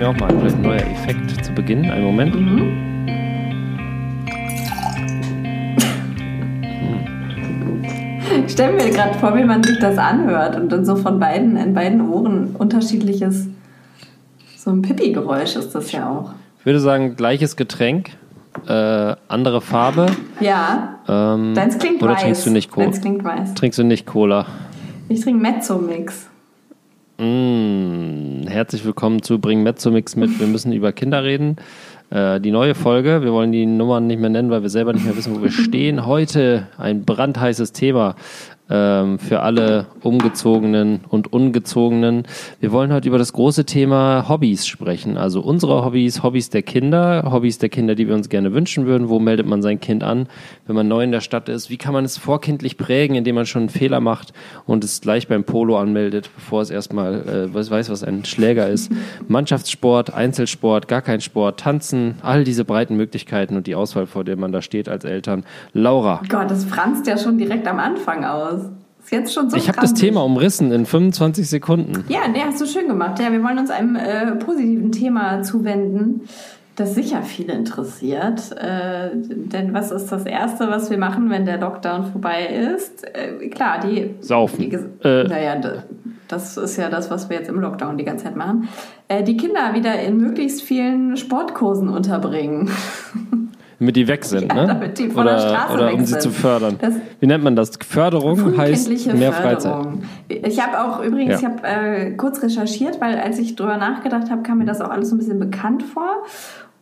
mir auch mal vielleicht ein neuer Effekt zu Beginn. Einen Moment. Mhm. Ich stelle mir gerade vor, wie man sich das anhört und dann so von beiden, in beiden Ohren unterschiedliches, so ein Pipi-Geräusch ist das ja auch. Ich würde sagen, gleiches Getränk, äh, andere Farbe. Ja. Ähm, Deins klingt oder weiß. trinkst du nicht Cola? Deins klingt weiß. Trinkst du nicht Cola? Ich trinke Mezzo-Mix. Mm, herzlich willkommen zu Bring Mezzomix mit. Wir müssen über Kinder reden. Äh, die neue Folge, wir wollen die Nummern nicht mehr nennen, weil wir selber nicht mehr wissen, wo wir stehen. Heute ein brandheißes Thema ähm, für alle Umgezogenen und Ungezogenen. Wir wollen heute über das große Thema Hobbys sprechen. Also unsere Hobbys, Hobbys der Kinder, Hobbys der Kinder, die wir uns gerne wünschen würden. Wo meldet man sein Kind an, wenn man neu in der Stadt ist? Wie kann man es vorkindlich prägen, indem man schon einen Fehler macht und es gleich beim Polo anmeldet, bevor es erstmal äh, weiß, was ein Schläger ist? Mannschaftssport, Einzelsport, gar kein Sport, Tanzen, all diese breiten Möglichkeiten und die Auswahl, vor der man da steht als Eltern. Laura. Gott, das franzt ja schon direkt am Anfang aus. Ist jetzt schon so Ich habe das. Thema umrissen in 25 Sekunden. Ja, nee, hast du schön gemacht. Ja, wir wollen uns einem äh, positiven Thema zuwenden, das sicher viele interessiert. Äh, denn was ist das Erste, was wir machen, wenn der Lockdown vorbei ist? Äh, klar, die... Saufen. Die, Äh. naja, das ist ja das, was wir jetzt im Lockdown die ganze Zeit machen. Äh, die Kinder wieder in möglichst vielen Sportkursen unterbringen. Damit die weg sind, Ja, ne? damit die von oder, der Straße oder weg um sie sind. zu fördern. Das- Wie nennt man das? Förderung heißt mehr Freizeit. Förderung. Ich habe auch übrigens, Ja. ich habe äh, kurz recherchiert, weil als ich drüber nachgedacht habe, kam mir das auch alles so ein bisschen bekannt vor.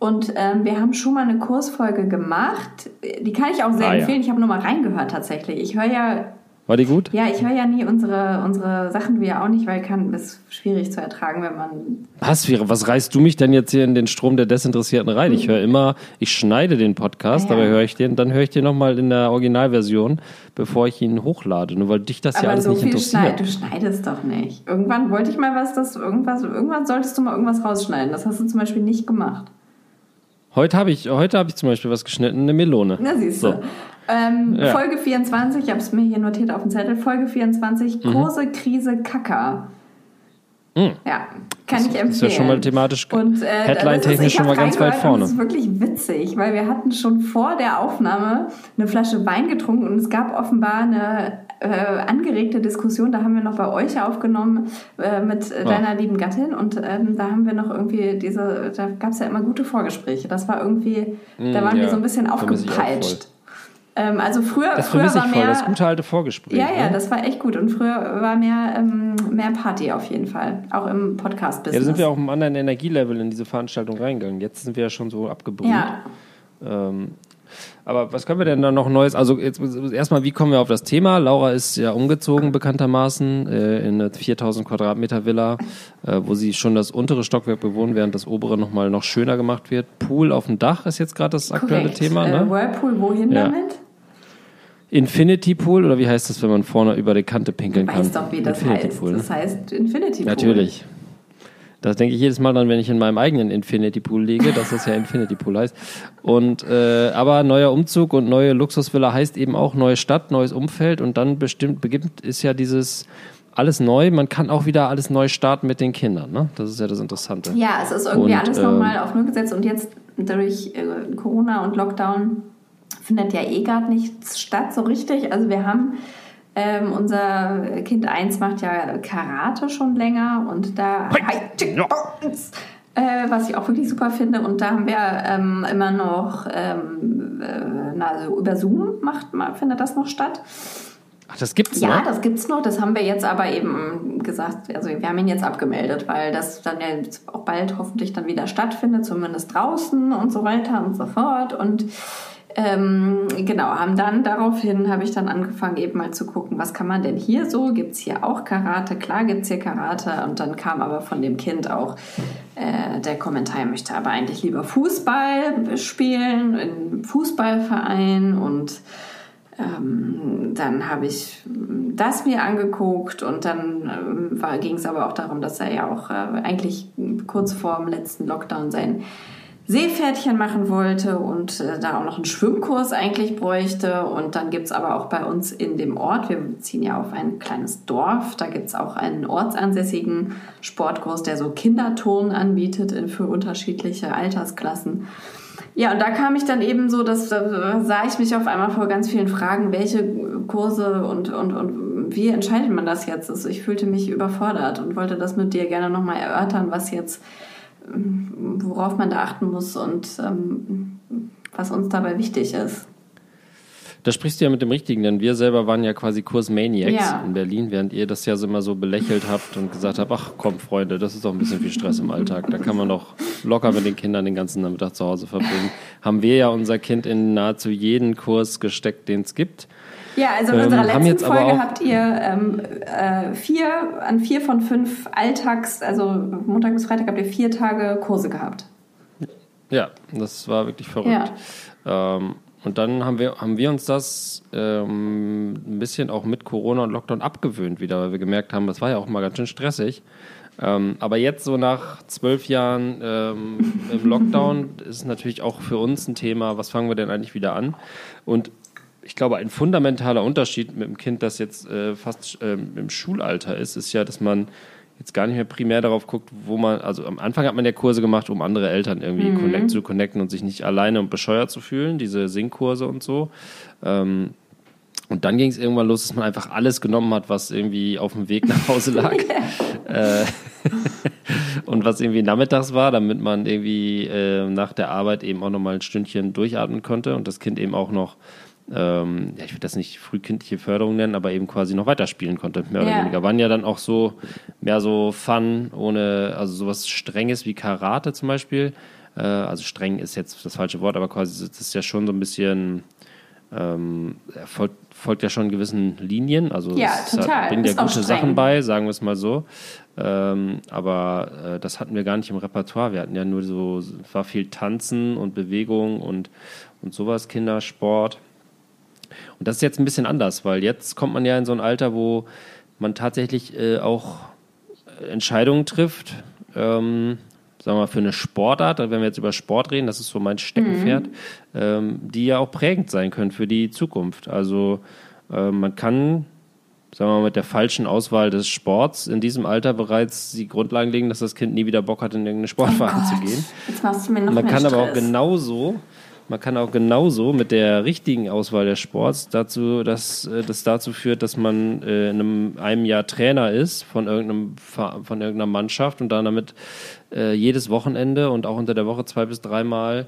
Und ähm, wir haben schon mal eine Kursfolge gemacht. Die kann ich auch sehr Ah, ja. empfehlen. Ich habe nur mal reingehört tatsächlich. Ich höre ja, War die gut? ja, ich höre ja nie unsere, unsere Sachen, wir auch nicht, weil kann das ist schwierig zu ertragen, wenn man Was, was reißt du mich denn jetzt hier in den Strom der Desinteressierten rein? Ich höre immer, ich schneide den Podcast, Ja. aber höre ich den, dann höre ich den nochmal in der Originalversion, bevor ich ihn hochlade. Nur weil dich das ja alles so nicht viel schneid, interessiert. du schneidest doch nicht. Irgendwann wollte ich mal was, das irgendwas, irgendwann solltest du mal irgendwas rausschneiden. Das hast du zum Beispiel nicht gemacht. Heute habe ich, heute habe ich zum Beispiel was geschnitten, eine Melone. Na, siehst So. Ähm, Ja. Folge 24, ich habe es mir hier notiert auf dem Zettel. Folge 24, Mhm. große Krise Kacker. Ja, kann ich empfehlen. Ist ja schon mal thematisch, Und, äh, Headline-technisch das schon mal ganz weit vorne. Das ist wirklich witzig, weil wir hatten schon vor der Aufnahme eine Flasche Wein getrunken und es gab offenbar eine äh, angeregte Diskussion. Da haben wir noch bei euch aufgenommen äh, mit äh, deiner lieben Gattin und ähm, da haben wir noch irgendwie diese, da gab es ja immer gute Vorgespräche. Das war irgendwie, da Mm, waren wir ja. so ein bisschen aufgepeitscht. Ähm, also früher, Das früher war ich voll, mehr, das gute alte Vorgespräch. ja, ja, ne? das war echt gut. Und früher war mehr, ähm, mehr Party auf jeden Fall. Auch im Podcast-Business. ja, da sind wir auch im anderen Energielevel in diese Veranstaltung reingegangen. Jetzt sind wir ja schon so abgebrüht. Ja, Ähm, aber was können wir denn da noch Neues? Also jetzt erstmal, wie kommen wir auf das Thema? Laura ist ja umgezogen bekanntermaßen äh, in eine 4000 Quadratmeter Villa, äh, wo sie schon das untere Stockwerk bewohnt, während das obere nochmal noch schöner gemacht wird. Pool auf dem Dach ist jetzt gerade das aktuelle korrekt. Thema. Äh, Ne? Whirlpool, wohin Ja. damit? Infinity Pool oder wie heißt das, wenn man vorne über die Kante pinkeln Du kann? weißt doch, wie das Infinity heißt. Pool? Das heißt Infinity Pool. Natürlich. Das denke ich jedes Mal dann, wenn ich in meinem eigenen Infinity Pool liege, dass das ja Infinity Pool heißt. Und äh, aber neuer Umzug und neue Luxusvilla heißt eben auch neue Stadt, neues Umfeld und dann bestimmt beginnt ist ja dieses alles neu. Man kann auch wieder alles neu starten mit den Kindern. Ne? Das ist ja das Interessante. Ja, es ist irgendwie Und, alles ähm, nochmal auf Null gesetzt und jetzt durch äh, Corona und Lockdown findet ja eh gerade nichts statt so richtig. Also wir haben ähm, unser Kind 1 macht ja Karate schon länger und da äh, was ich auch wirklich super finde und da haben wir ähm, immer noch ähm, äh, na, also über Zoom macht findet das noch statt. Ach, das gibt's Ja, noch? das gibt's noch. Das haben wir jetzt aber eben gesagt. Also wir haben ihn jetzt abgemeldet, weil das dann ja auch bald hoffentlich dann wieder stattfindet, zumindest draußen und so weiter und so fort. Und ähm, genau, haben dann daraufhin habe ich dann angefangen eben mal zu gucken, was kann man denn hier so? Gibt's hier auch Karate? Klar gibt's hier Karate. Und dann kam aber von dem Kind auch äh, der Kommentar, er möchte aber eigentlich lieber Fußball spielen, im Fußballverein und ähm, dann habe ich das mir angeguckt und dann ähm, ging es aber auch darum, dass er ja auch äh, eigentlich kurz vor dem letzten Lockdown sein, Seepferdchen machen wollte und äh, da auch noch einen Schwimmkurs eigentlich bräuchte. Und dann gibt's aber auch bei uns in dem Ort, wir ziehen ja auf ein kleines Dorf, da gibt's auch einen ortsansässigen Sportkurs, der so Kinderturnen anbietet in, für unterschiedliche Altersklassen. Ja, und da kam ich dann eben so, dass da sah ich mich auf einmal vor ganz vielen Fragen, welche Kurse und, und, und wie entscheidet man das jetzt? Also ich fühlte mich überfordert und wollte das mit dir gerne nochmal erörtern, was jetzt worauf man da achten muss und ähm, was uns dabei wichtig ist. Da sprichst du ja mit dem Richtigen, denn wir selber waren ja quasi Kursmaniacs ja. in Berlin, während ihr das ja so immer so belächelt habt und gesagt habt, ach komm Freunde, das ist doch ein bisschen viel Stress im Alltag. Da kann man doch locker mit den Kindern den ganzen Nachmittag zu Hause verbringen. Haben wir ja unser Kind in nahezu jeden Kurs gesteckt, den es gibt. Ja, also in unserer ähm, letzten Folge habt ihr ähm, äh, vier, an vier von fünf Alltags, also Montag bis Freitag habt ihr vier Tage Kurse gehabt. Ja, das war wirklich verrückt. Ja. Ähm, und dann haben wir, haben wir uns das ähm, ein bisschen auch mit Corona und Lockdown abgewöhnt wieder, weil wir gemerkt haben, das war ja auch mal ganz schön stressig. Ähm, aber jetzt so nach zwölf Jahren ähm, im Lockdown ist es natürlich auch für uns ein Thema, was fangen wir denn eigentlich wieder an? Und ich glaube, ein fundamentaler Unterschied mit dem Kind, das jetzt äh, fast äh, im Schulalter ist, ist ja, dass man jetzt gar nicht mehr primär darauf guckt, wo man, also am Anfang hat man ja Kurse gemacht, um andere Eltern irgendwie mhm. connect, zu connecten und sich nicht alleine und bescheuert zu fühlen, diese Singkurse und so. Ähm, und dann ging es irgendwann los, dass man einfach alles genommen hat, was irgendwie auf dem Weg nach Hause lag. äh, und was irgendwie nachmittags war, damit man irgendwie äh, nach der Arbeit eben auch nochmal ein Stündchen durchatmen konnte und das Kind eben auch noch ähm, ja, ich würde das nicht frühkindliche Förderung nennen, aber eben quasi noch weiterspielen konnte, mehr oder ja. weniger. Waren ja dann auch so mehr so Fun, ohne, also sowas Strenges wie Karate zum Beispiel. Äh, also streng ist jetzt das falsche Wort, aber quasi das ist ja schon so ein bisschen, ähm, folgt, folgt ja schon gewissen Linien. Also ja, total. Hat, bringt ja gute Sachen bei, sagen wir es mal so. Ähm, aber äh, das hatten wir gar nicht im Repertoire. Wir hatten ja nur so, es war viel Tanzen und Bewegung und, und sowas, Kindersport. Und das ist jetzt ein bisschen anders, weil jetzt kommt man ja in so ein Alter, wo man tatsächlich äh, auch Entscheidungen trifft, ähm, sagen wir mal, für eine Sportart, wenn wir jetzt über Sport reden, das ist so mein Steckenpferd, mhm. ähm, die ja auch prägend sein können für die Zukunft. Also äh, man kann, sagen wir mal, mit der falschen Auswahl des Sports in diesem Alter bereits die Grundlagen legen, dass das Kind nie wieder Bock hat, in irgendeine Sportverein oh zu gehen. Jetzt machst du mir noch Man kann Stress. aber auch genauso man kann auch genauso mit der richtigen Auswahl des Sports dazu, dass äh, das dazu führt, dass man äh, in einem, einem Jahr Trainer ist von irgendeinem von irgendeiner Mannschaft und dann damit äh, jedes Wochenende und auch unter der Woche zwei bis dreimal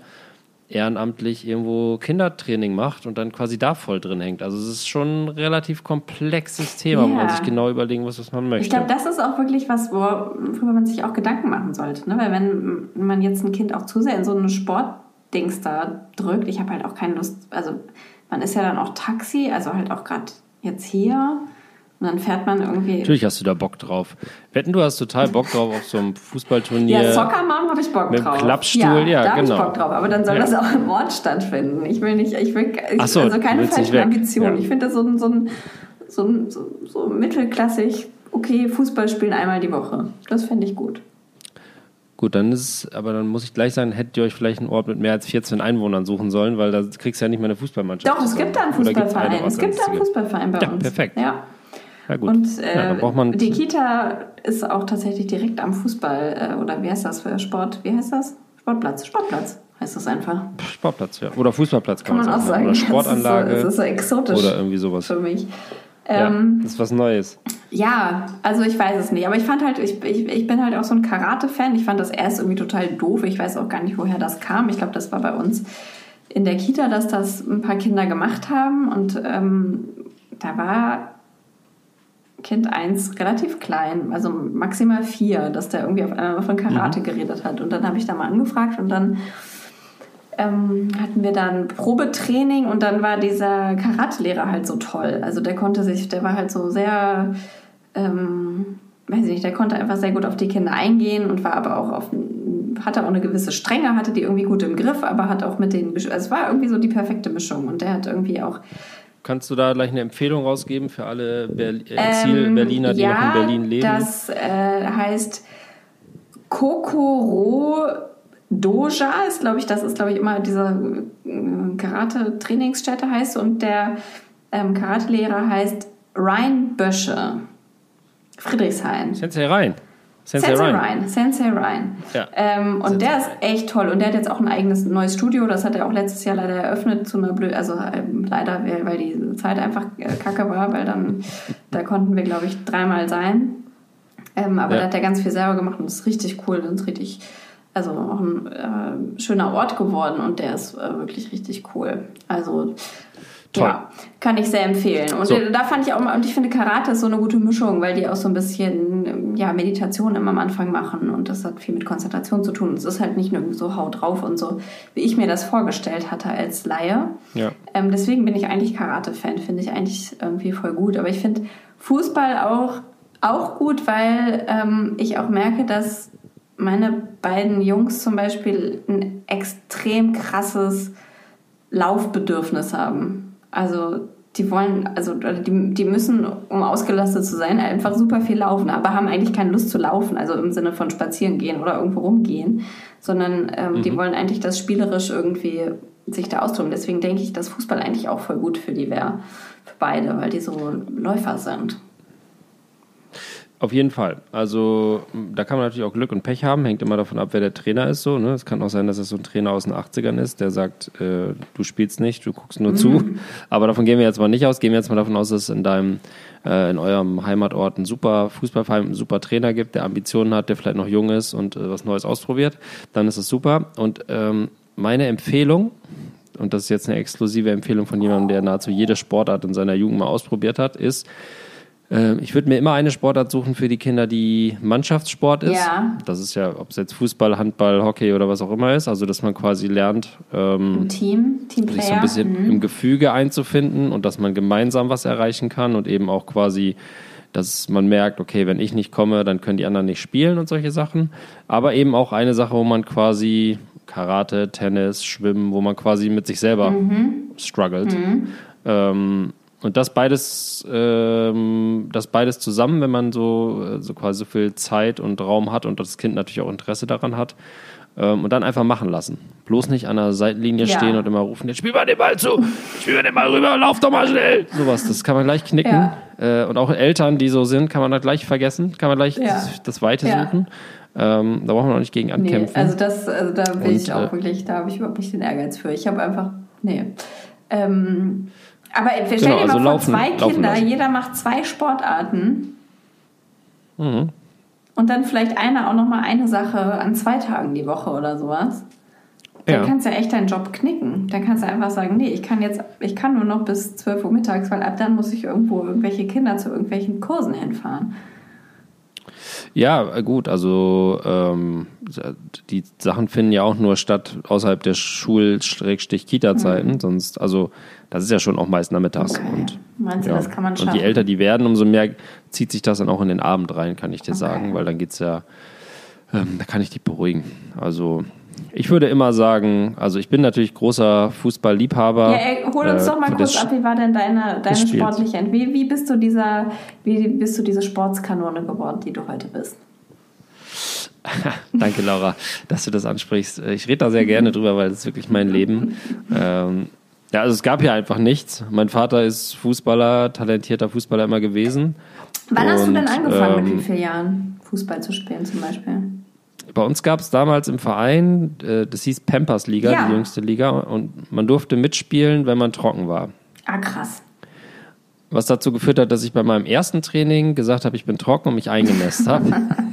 ehrenamtlich irgendwo Kindertraining macht und dann quasi da voll drin hängt. Also es ist schon ein relativ komplexes Thema, ja. wo man sich genau überlegen muss, was man möchte. Ich glaube, das ist auch wirklich was, worüber man sich auch Gedanken machen sollte. Ne? Weil wenn man jetzt ein Kind auch zu sehr in so eine Sport Dings da drückt. Ich habe halt auch keine Lust, also man ist ja dann auch Taxi, also halt auch gerade jetzt hier. Und dann fährt man irgendwie. Natürlich hast du da Bock drauf. Wetten, du hast total Bock drauf auf so einem Fußballturnier. Ja, Soccer Mom habe ich Bock drauf. Mit Klappstuhl, ja, ja da genau. Da habe ich Bock drauf. Aber dann soll ja. das auch im Ort stattfinden. Ich will nicht, ich will, ich, so, also keine falschen Ambitionen. Ja. Ich finde das so ein, so ein, so, ein, so, so mittelklassig, okay, Fußball spielen einmal die Woche. Das fände ich gut. Gut, dann ist es, aber dann muss ich gleich sagen, hättet ihr euch vielleicht einen Ort mit mehr als 14 Einwohnern suchen sollen, weil da kriegst du ja nicht mehr eine Fußballmannschaft. Doch, es gibt da einen Fußballverein. Es gibt da einen Fußballverein bei ja, uns. Perfekt. Ja. Ja, gut. Und äh, ja, die Kita ist auch tatsächlich direkt am Fußball, äh, oder wie heißt das für Sport? Wie heißt das? Sportplatz. Sportplatz heißt das einfach. Sportplatz, ja. Oder Fußballplatz kann, kann man auch sagen. Oder Sportanlage. Das ist, so, das ist so exotisch. Oder irgendwie sowas. Für mich. Ja, ähm, das ist was Neues. Ja, also ich weiß es nicht. Aber ich fand halt, ich, ich, ich bin halt auch so ein Karate-Fan. Ich fand das erst irgendwie total doof. Ich weiß auch gar nicht, woher das kam. Ich glaube, das war bei uns in der Kita, dass das ein paar Kinder gemacht haben. Und ähm, da war Kind 1 relativ klein, also maximal vier, dass der irgendwie auf einmal von Karate mhm. geredet hat. Und dann habe ich da mal angefragt und dann ähm, hatten wir dann Probetraining und dann war dieser Karatelehrer halt so toll. Also der konnte sich, der war halt so sehr, ähm, weiß ich nicht, der konnte einfach sehr gut auf die Kinder eingehen und war aber auch auf, hatte auch eine gewisse Strenge, hatte die irgendwie gut im Griff, aber hat auch mit den, also es war irgendwie so die perfekte Mischung und der hat irgendwie auch Kannst du da gleich eine Empfehlung rausgeben für alle Exil-Berliner, die ja, noch in Berlin leben? Das äh, heißt Kokoro Doja ist, glaube ich, das ist, glaube ich, immer diese äh, Karate-Trainingsstätte heißt und der ähm, Karatelehrer heißt Ryan Bösche. Friedrichshain. Sensei Ryan. Sensei, Sensei Ryan. Ryan. Sensei Ryan. Ja. Ähm, und Sensei der ist echt toll. Und der hat jetzt auch ein eigenes neues Studio. Das hat er auch letztes Jahr leider eröffnet zu einer blöd, also ähm, leider, weil, die Zeit einfach äh, kacke war, weil dann, da konnten wir, glaube ich, dreimal sein. Ähm, aber Ja. da hat er ganz viel selber gemacht und das ist richtig cool und richtig, also auch ein äh, schöner Ort geworden und der ist äh, wirklich richtig cool. Also Toll. ja, kann ich sehr empfehlen. Und So. äh, da fand ich auch mal, und ich finde Karate ist so eine gute Mischung, weil die auch so ein bisschen ja, Meditation immer am Anfang machen und das hat viel mit Konzentration zu tun. Und es ist halt nicht nur so haut drauf und so, wie ich mir das vorgestellt hatte als Laie. Ja. Ähm, deswegen bin ich eigentlich Karate-Fan, finde ich eigentlich irgendwie voll gut. Aber ich finde Fußball auch, auch gut, weil ähm, ich auch merke, dass meine beiden Jungs zum Beispiel ein extrem krasses Laufbedürfnis haben. Also die wollen, also die, die müssen, um ausgelastet zu sein, einfach super viel laufen, aber haben eigentlich keine Lust zu laufen, also im Sinne von spazieren gehen oder irgendwo rumgehen, sondern ähm, die wollen eigentlich das spielerisch irgendwie sich da austoben. Deswegen denke ich, dass Fußball eigentlich auch voll gut für die wäre, für beide, weil die so Läufer sind. Auf jeden Fall. Also da kann man natürlich auch Glück und Pech haben, hängt immer davon ab, wer der Trainer ist. So, ne? Es kann auch sein, dass es so ein Trainer aus den 80ern ist, der sagt, äh, du spielst nicht, du guckst nur zu. Aber davon gehen wir jetzt mal nicht aus. Gehen wir jetzt mal davon aus, dass es in deinem, äh, in eurem Heimatort einen super Fußballverein, einen super Trainer gibt, der Ambitionen hat, der vielleicht noch jung ist und äh, was Neues ausprobiert. Dann ist es super. Und ähm, meine Empfehlung, und das ist jetzt eine exklusive Empfehlung von jemandem, der nahezu jede Sportart in seiner Jugend mal ausprobiert hat, ist, ich würde mir immer eine Sportart suchen für die Kinder, die Mannschaftssport ist. Ja. Das ist ja, ob es jetzt Fußball, Handball, Hockey oder was auch immer ist. Also, dass man quasi lernt, ähm, Im Team, Teamplayer. sich so ein bisschen Mhm. im Gefüge einzufinden und dass man gemeinsam was erreichen kann und eben auch quasi, dass man merkt, okay, wenn ich nicht komme, dann können die anderen nicht spielen und solche Sachen. Aber eben auch eine Sache, wo man quasi Karate, Tennis, Schwimmen, wo man quasi mit sich selber Mhm. struggelt. Ähm, und das beides, ähm, das beides zusammen, wenn man so, äh, so quasi so viel Zeit und Raum hat und das Kind natürlich auch Interesse daran hat. Ähm, und dann einfach machen lassen. Bloß nicht an der Seitenlinie Ja. stehen und immer rufen, jetzt spiel mal den Ball zu, spiel mal den Ball rüber, lauf doch mal schnell. Sowas, das kann man gleich knicken. Äh, und auch Eltern, die so sind, kann man da gleich vergessen, kann man gleich Ja. das, das Weite Ja. suchen. Ähm, da braucht man auch nicht gegen Nee, ankämpfen. also das, also da will Und, ich auch äh, wirklich, da habe ich überhaupt nicht den Ehrgeiz für. Ich habe einfach, nee. Ähm, aber stell Genau, dir mal also vor, laufen- zwei Kinder, jeder macht zwei Sportarten Mhm. und dann vielleicht einer auch noch mal eine Sache an zwei Tagen die Woche oder sowas. Dann Ja. kannst du ja echt deinen Job knicken. Dann kannst du einfach sagen, nee, ich kann jetzt, ich kann nur noch bis 12 Uhr mittags, weil ab dann muss ich irgendwo irgendwelche Kinder zu irgendwelchen Kursen hinfahren. Ja, gut, also ähm, die Sachen finden ja auch nur statt außerhalb der Schul-Kita-Zeiten, sonst, also das ist ja schon auch meist nachmittags. Mhm. Okay. Und, Meinst du, ja. das kann man und schaffen? je älter die werden, umso mehr zieht sich das dann auch in den Abend rein, kann ich dir Okay. sagen, weil dann geht's ja, ähm, da kann ich dich beruhigen. Also ich würde immer sagen, also ich bin natürlich großer Fußballliebhaber. Ja, ey, hol uns äh, doch mal kurz das- ab, wie war denn deine, deine sportliche Ent- wie, wie bist du dieser, wie bist du diese Sportskanone geworden, die du heute bist? Danke, Laura, dass du das ansprichst. Ich rede da sehr gerne drüber, weil es ist wirklich mein Leben. Ähm, ja, also es gab hier einfach nichts. Mein Vater ist Fußballer, talentierter Fußballer immer gewesen. Wann hast du denn Und, angefangen, mit ähm, wie vielen Jahren Fußball zu spielen zum Beispiel? Bei uns gab es damals im Verein, äh, das hieß Pampers Liga, Ja. die jüngste Liga, und man durfte mitspielen, wenn man trocken war. Ah, krass. Was dazu geführt hat, dass ich bei meinem ersten Training gesagt habe, ich bin trocken und mich eingenässt habe.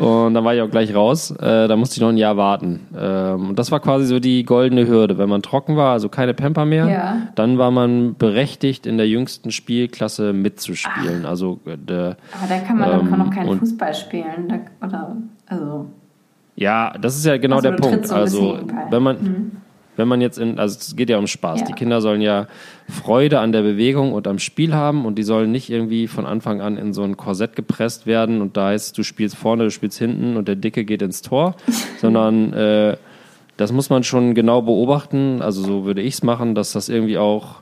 und dann war ich auch gleich raus. Äh, da musste ich noch ein Jahr warten. Ähm, und das war quasi so die goldene Hürde. Wenn man trocken war, also keine Pamper mehr, Ja. dann war man berechtigt, in der jüngsten Spielklasse mitzuspielen. Also äh, Aber da kann man Ähm, doch noch keinen Fußball spielen. Da, oder, also, Ja, das ist ja genau Also der Punkt. so Also, wenn man, wenn man jetzt in, also es geht ja um Spaß. Ja. Die Kinder sollen ja Freude an der Bewegung und am Spiel haben und die sollen nicht irgendwie von Anfang an in so ein Korsett gepresst werden und da heißt, du spielst vorne, du spielst hinten und der Dicke geht ins Tor, sondern äh, das muss man schon genau beobachten. Also so würde ich es machen, dass das irgendwie auch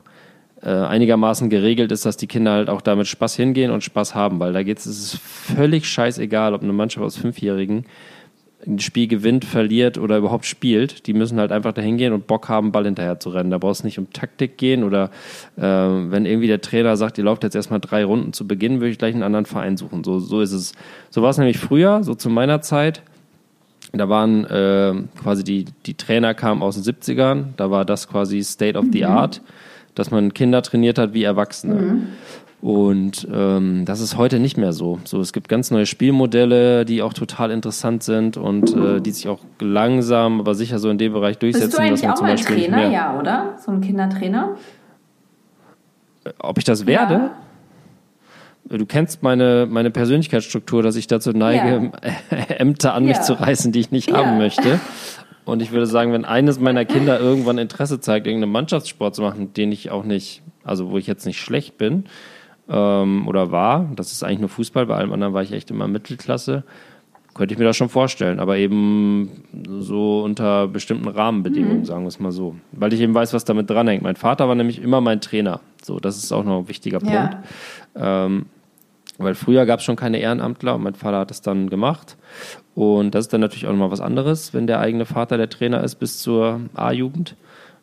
äh, einigermaßen geregelt ist, dass die Kinder halt auch damit Spaß hingehen und Spaß haben, weil da geht es ist völlig scheißegal, ob eine Mannschaft aus Fünfjährigen ein Spiel gewinnt, verliert oder überhaupt spielt. Die müssen halt einfach dahin gehen und Bock haben, Ball hinterher zu rennen. Da brauchst du nicht um Taktik gehen oder äh, wenn irgendwie der Trainer sagt, ihr lauft jetzt erstmal drei Runden zu Beginn, würde ich gleich einen anderen Verein suchen. So, so ist es. So war es nämlich früher, so zu meiner Zeit. Da waren äh, quasi die, die Trainer kamen aus den 70ern, da war das quasi State of the mhm. Art, dass man Kinder trainiert hat wie Erwachsene. Mhm. Und ähm, das ist heute nicht mehr so. So, es gibt ganz neue Spielmodelle, die auch total interessant sind und äh, die sich auch langsam, aber sicher so in dem Bereich durchsetzen. Bist du eigentlich auch ein Trainer, ja, oder? So ein Kindertrainer? Ob ich das werde? Ja. Du kennst meine, meine Persönlichkeitsstruktur, dass ich dazu neige, ja. Ämter an ja. mich zu reißen, die ich nicht haben möchte. Und ich würde sagen, wenn eines meiner Kinder irgendwann Interesse zeigt, irgendeinen Mannschaftssport zu machen, den ich auch nicht, also wo ich jetzt nicht schlecht bin, ähm, oder war. Das ist eigentlich nur Fußball, bei allem anderen war ich echt immer Mittelklasse. Könnte ich mir das schon vorstellen, aber eben so unter bestimmten Rahmenbedingungen, mhm. sagen wir es mal so. Weil ich eben weiß, was damit dranhängt. Mein Vater war nämlich immer mein Trainer. So, das ist auch noch ein wichtiger Punkt. Ja. Ähm, weil früher gab es schon keine Ehrenamtler und mein Vater hat das dann gemacht. Und das ist dann natürlich auch nochmal was anderes, wenn der eigene Vater der Trainer ist bis zur A-Jugend,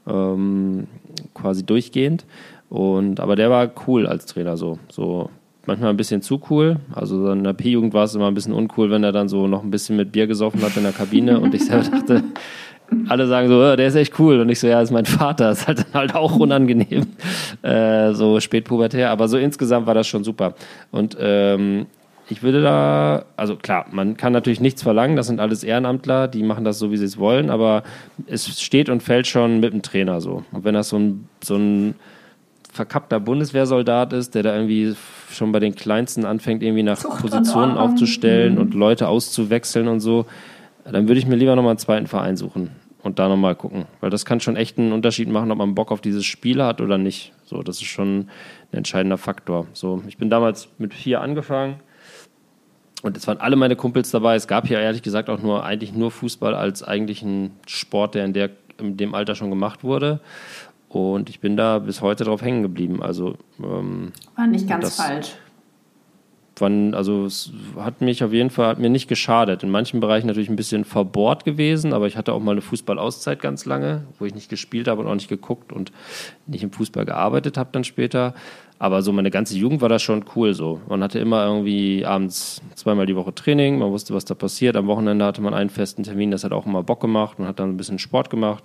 ähm, quasi durchgehend. Und, aber der war cool als Trainer so. So manchmal ein bisschen zu cool. Also in der P-Jugend war es immer ein bisschen uncool, wenn er dann so noch ein bisschen mit Bier gesoffen hat in der Kabine und ich selber dachte, alle sagen so, der ist echt cool. Und ich so, ja, ist mein Vater. Ist halt dann halt auch unangenehm. Äh, so spätpubertär. Aber so insgesamt war das schon super. Und ähm, ich würde da, also klar, man kann natürlich nichts verlangen, das sind alles Ehrenamtler, die machen das so, wie sie es wollen, aber es steht und fällt schon mit dem Trainer so. Und wenn das so ein, so ein verkappter Bundeswehrsoldat ist, der da irgendwie schon bei den Kleinsten anfängt, irgendwie nach Zucht Positionen aufzustellen mhm. und Leute auszuwechseln und so, dann würde ich mir lieber nochmal einen zweiten Verein suchen und da nochmal gucken. Weil das kann schon echt einen Unterschied machen, ob man Bock auf dieses Spiel hat oder nicht. So, das ist schon ein entscheidender Faktor. So, ich bin damals mit vier angefangen und es waren alle meine Kumpels dabei. Es gab hier ehrlich gesagt auch nur eigentlich nur Fußball als eigentlichen Sport, der in, der in dem Alter schon gemacht wurde. Und ich bin da bis heute drauf hängen geblieben. Also ähm, war nicht ganz falsch. Wann, also es hat mich auf jeden Fall hat mir nicht geschadet. In manchen Bereichen natürlich ein bisschen verbohrt gewesen, aber ich hatte auch mal eine Fußballauszeit ganz lange, wo ich nicht gespielt habe und auch nicht geguckt und nicht im Fußball gearbeitet habe dann später. Aber so meine ganze Jugend war das schon cool so. Man hatte immer irgendwie abends zweimal die Woche Training, man wusste, was da passiert. Am Wochenende hatte man einen festen Termin, das hat auch immer Bock gemacht. Man hat dann ein bisschen Sport gemacht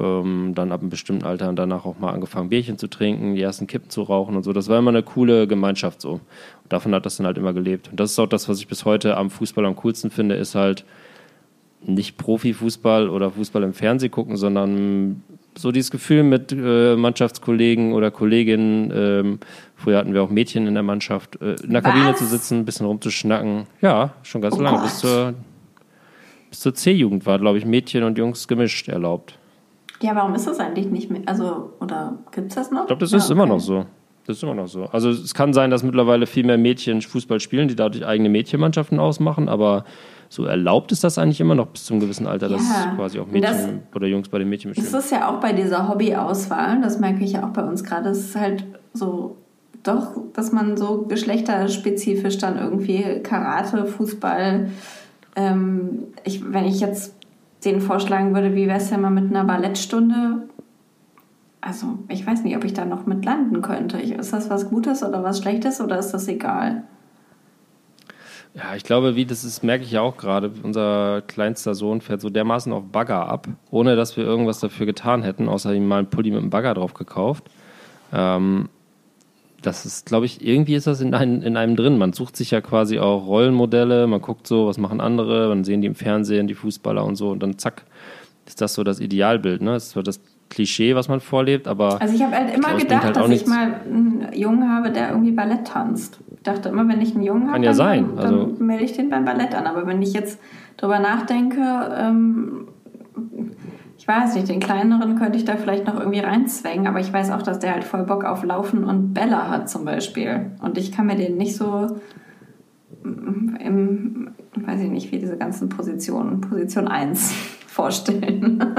ähm, dann ab einem bestimmten Alter und danach auch mal angefangen, Bierchen zu trinken, die ersten Kippen zu rauchen und so. Das war immer eine coole Gemeinschaft so. Und davon hat das dann halt immer gelebt. Und das ist auch das, was ich bis heute am Fußball am coolsten finde, ist halt nicht Profifußball oder Fußball im Fernsehen gucken, sondern so dieses Gefühl mit äh, Mannschaftskollegen oder Kolleginnen, ähm, früher hatten wir auch Mädchen in der Mannschaft, äh, in der Kabine Was? zu sitzen, ein bisschen rumzuschnacken. Ja, schon ganz oh lange. Bis zur, bis zur C-Jugend war, glaube ich, Mädchen und Jungs gemischt erlaubt. Ja, warum ist das eigentlich nicht mehr? Also, oder gibt es das noch? Ich glaube, das ja, ist okay. immer noch so. Das ist immer noch so. Also es kann sein, dass mittlerweile viel mehr Mädchen Fußball spielen, die dadurch eigene Mädchenmannschaften ausmachen, aber so erlaubt ist das eigentlich immer noch bis zum gewissen Alter, ja. dass quasi auch Mädchen das, oder Jungs bei den Mädchen mitspielen. Das ist ja auch bei dieser Hobbyauswahl, das merke ich ja auch bei uns gerade, es ist halt so doch, dass man so geschlechterspezifisch dann irgendwie Karate, Fußball, ähm, ich, wenn ich jetzt denen vorschlagen würde, wie wäre es denn mal mit einer Ballettstunde? Also, ich weiß nicht, ob ich da noch mit landen könnte. Ist das was Gutes oder was Schlechtes oder ist das egal? Ja, ich glaube, wie das ist, merke ich ja auch gerade. Unser kleinster Sohn fährt so dermaßen auf Bagger ab, ohne dass wir irgendwas dafür getan hätten, außer ihm mal einen Pulli mit einem Bagger drauf gekauft. Ähm, das ist, glaube ich, irgendwie ist das in, ein, in einem drin. Man sucht sich ja quasi auch Rollenmodelle, man guckt so, was machen andere, man sehen die im Fernsehen, die Fußballer und so, und dann zack, ist das so das Idealbild, ne? Das ist so das Klischee, was man vorlebt, aber. Also ich habe halt immer gedacht, halt dass ich mal einen Jungen habe, der irgendwie Ballett tanzt. Ich dachte immer, wenn ich einen Jungen habe, ja dann, sein. dann also, melde ich den beim Ballett an. Aber wenn ich jetzt drüber nachdenke, ähm, ich weiß nicht, den kleineren könnte ich da vielleicht noch irgendwie reinzwängen, aber ich weiß auch, dass der halt voll Bock auf Laufen und Bälle hat zum Beispiel. Und ich kann mir den nicht so im, weiß ich nicht, wie diese ganzen Positionen, Position 1 vorstellen.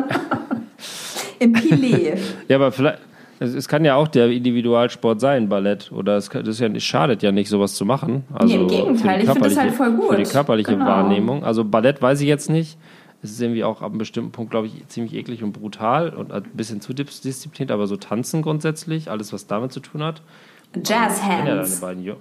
Im Pilet. ja, aber vielleicht, Es, kann ja auch der Individualsport sein, Ballett. Oder es, das ja, es schadet ja nicht, sowas zu machen. Also nee, im Gegenteil, ich finde das halt voll gut. Für die körperliche genau. Wahrnehmung. Also Ballett weiß ich jetzt nicht. Es ist irgendwie auch ab einem bestimmten Punkt, glaube ich, ziemlich eklig und brutal und ein bisschen zu diszipliniert, aber so tanzen grundsätzlich, alles, was damit zu tun hat. Jazz Hands. Ja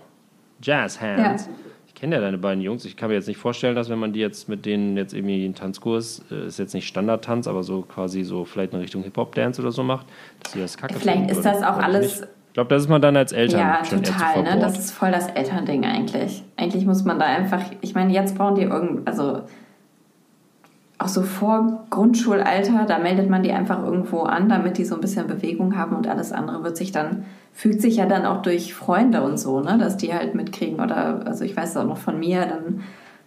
Jazz Hands. Ja. Ich kenne ja deine beiden Jungs. Ich kann mir jetzt nicht vorstellen, dass wenn man die jetzt mit denen jetzt irgendwie einen Tanzkurs, äh, ist jetzt nicht Standardtanz, aber so quasi so vielleicht in Richtung Hip-Hop-Dance oder so macht, dass sie das kacke Vielleicht ist das auch alles. Ich glaube, das ist man dann als Eltern ja, schon total, ne? Das ist voll das Elternding eigentlich. Eigentlich muss man da einfach, ich meine, jetzt brauchen die irgend, also auch so vor Grundschulalter, da meldet man die einfach irgendwo an, damit die so ein bisschen Bewegung haben und alles andere wird sich dann, fügt sich ja dann auch durch Freunde und so, ne, dass die halt mitkriegen oder, also ich weiß es auch noch von mir, dann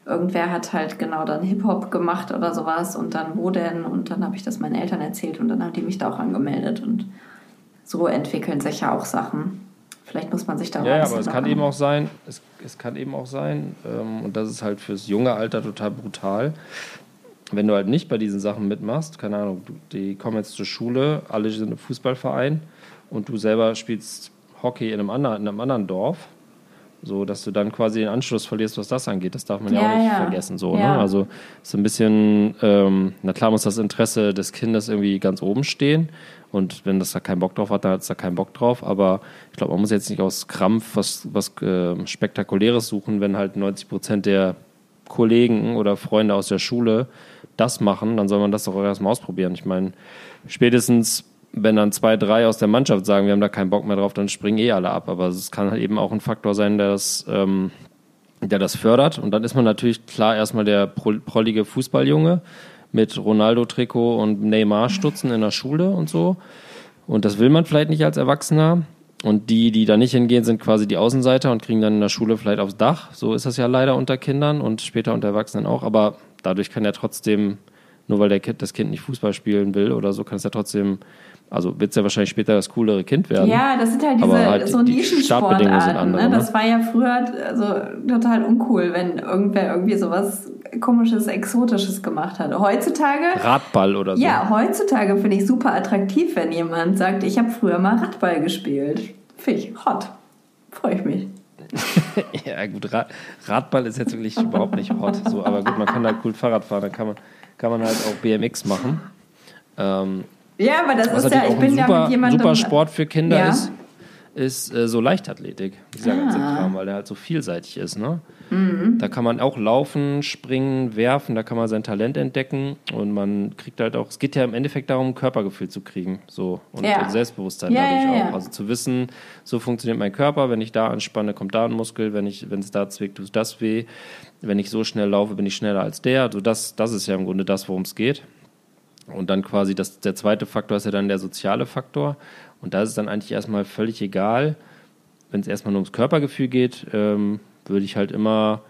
irgendwer hat halt genau dann Hip-Hop gemacht oder sowas und dann wo denn und dann habe ich das meinen Eltern erzählt und dann haben die mich da auch angemeldet und so entwickeln sich ja auch Sachen. Vielleicht muss man sich da Ja, ja aber es kann eben auch sein, es, es kann eben auch sein, ähm, und das ist halt fürs junge Alter total brutal, wenn du halt nicht bei diesen Sachen mitmachst, keine Ahnung, die kommen jetzt zur Schule, alle sind im Fußballverein und du selber spielst Hockey in einem anderen, in einem anderen Dorf, so dass du dann quasi den Anschluss verlierst, was das angeht. Das darf man ja, ja auch nicht ja. vergessen. So, ja. ne? Also ist ein bisschen, ähm, na klar muss das Interesse des Kindes irgendwie ganz oben stehen. Und wenn das da keinen Bock drauf hat, dann hat es da keinen Bock drauf. Aber ich glaube, man muss jetzt nicht aus Krampf was, was äh, Spektakuläres suchen, wenn halt 90 Prozent der Kollegen oder Freunde aus der Schule das machen, dann soll man das doch erstmal ausprobieren. Ich meine, spätestens, wenn dann zwei, drei aus der Mannschaft sagen, wir haben da keinen Bock mehr drauf, dann springen eh alle ab. Aber es kann halt eben auch ein Faktor sein, der das, ähm, der das fördert. Und dann ist man natürlich klar erstmal der prollige Fußballjunge mit Ronaldo-Trikot und Neymar-Stutzen in der Schule und so. Und das will man vielleicht nicht als Erwachsener. Und die, die da nicht hingehen, sind quasi die Außenseiter und kriegen dann in der Schule vielleicht aufs Dach. So ist das ja leider unter Kindern und später unter Erwachsenen auch. Aber dadurch kann ja trotzdem, nur weil der kind, das Kind nicht Fußball spielen will oder so, kann es ja trotzdem, also wird es ja wahrscheinlich später das coolere Kind werden. Ja, das sind halt diese halt so Nischensportarten. Ne? Das war ja früher also, total uncool, wenn irgendwer irgendwie sowas komisches, exotisches gemacht hat. Heutzutage. Radball oder so. Ja, heutzutage finde ich super attraktiv, wenn jemand sagt, ich habe früher mal Radball gespielt. Finde ich hot. Freue ich mich. ja, gut, Radball ist jetzt wirklich überhaupt nicht hot. So, aber gut, man kann da cool Fahrrad fahren, dann kann man, kann man halt auch BMX machen. Ähm, ja, aber das ist ja, ich bin super, ja mit jemandem. Super Sport für Kinder ja. ist, ist äh, so Leichtathletik, dieser ah. ganze Kram, weil der halt so vielseitig ist. Ne? Mhm. Da kann man auch laufen, springen, werfen, da kann man sein Talent entdecken und man kriegt halt auch, es geht ja im Endeffekt darum, Körpergefühl zu kriegen so und, ja. Selbstbewusstsein ja, dadurch ja, auch. Also zu wissen, so funktioniert mein Körper, wenn ich da anspanne, kommt da ein Muskel, wenn ich, wenn es da zwickt, tut das weh. Wenn ich so schnell laufe, bin ich schneller als der. Also das, das ist ja im Grunde das, worum es geht. Und dann quasi das, der zweite Faktor ist ja dann der soziale Faktor. Und da ist es dann eigentlich erstmal völlig egal, wenn es erstmal nur ums Körpergefühl geht, ähm, würde ich halt immer,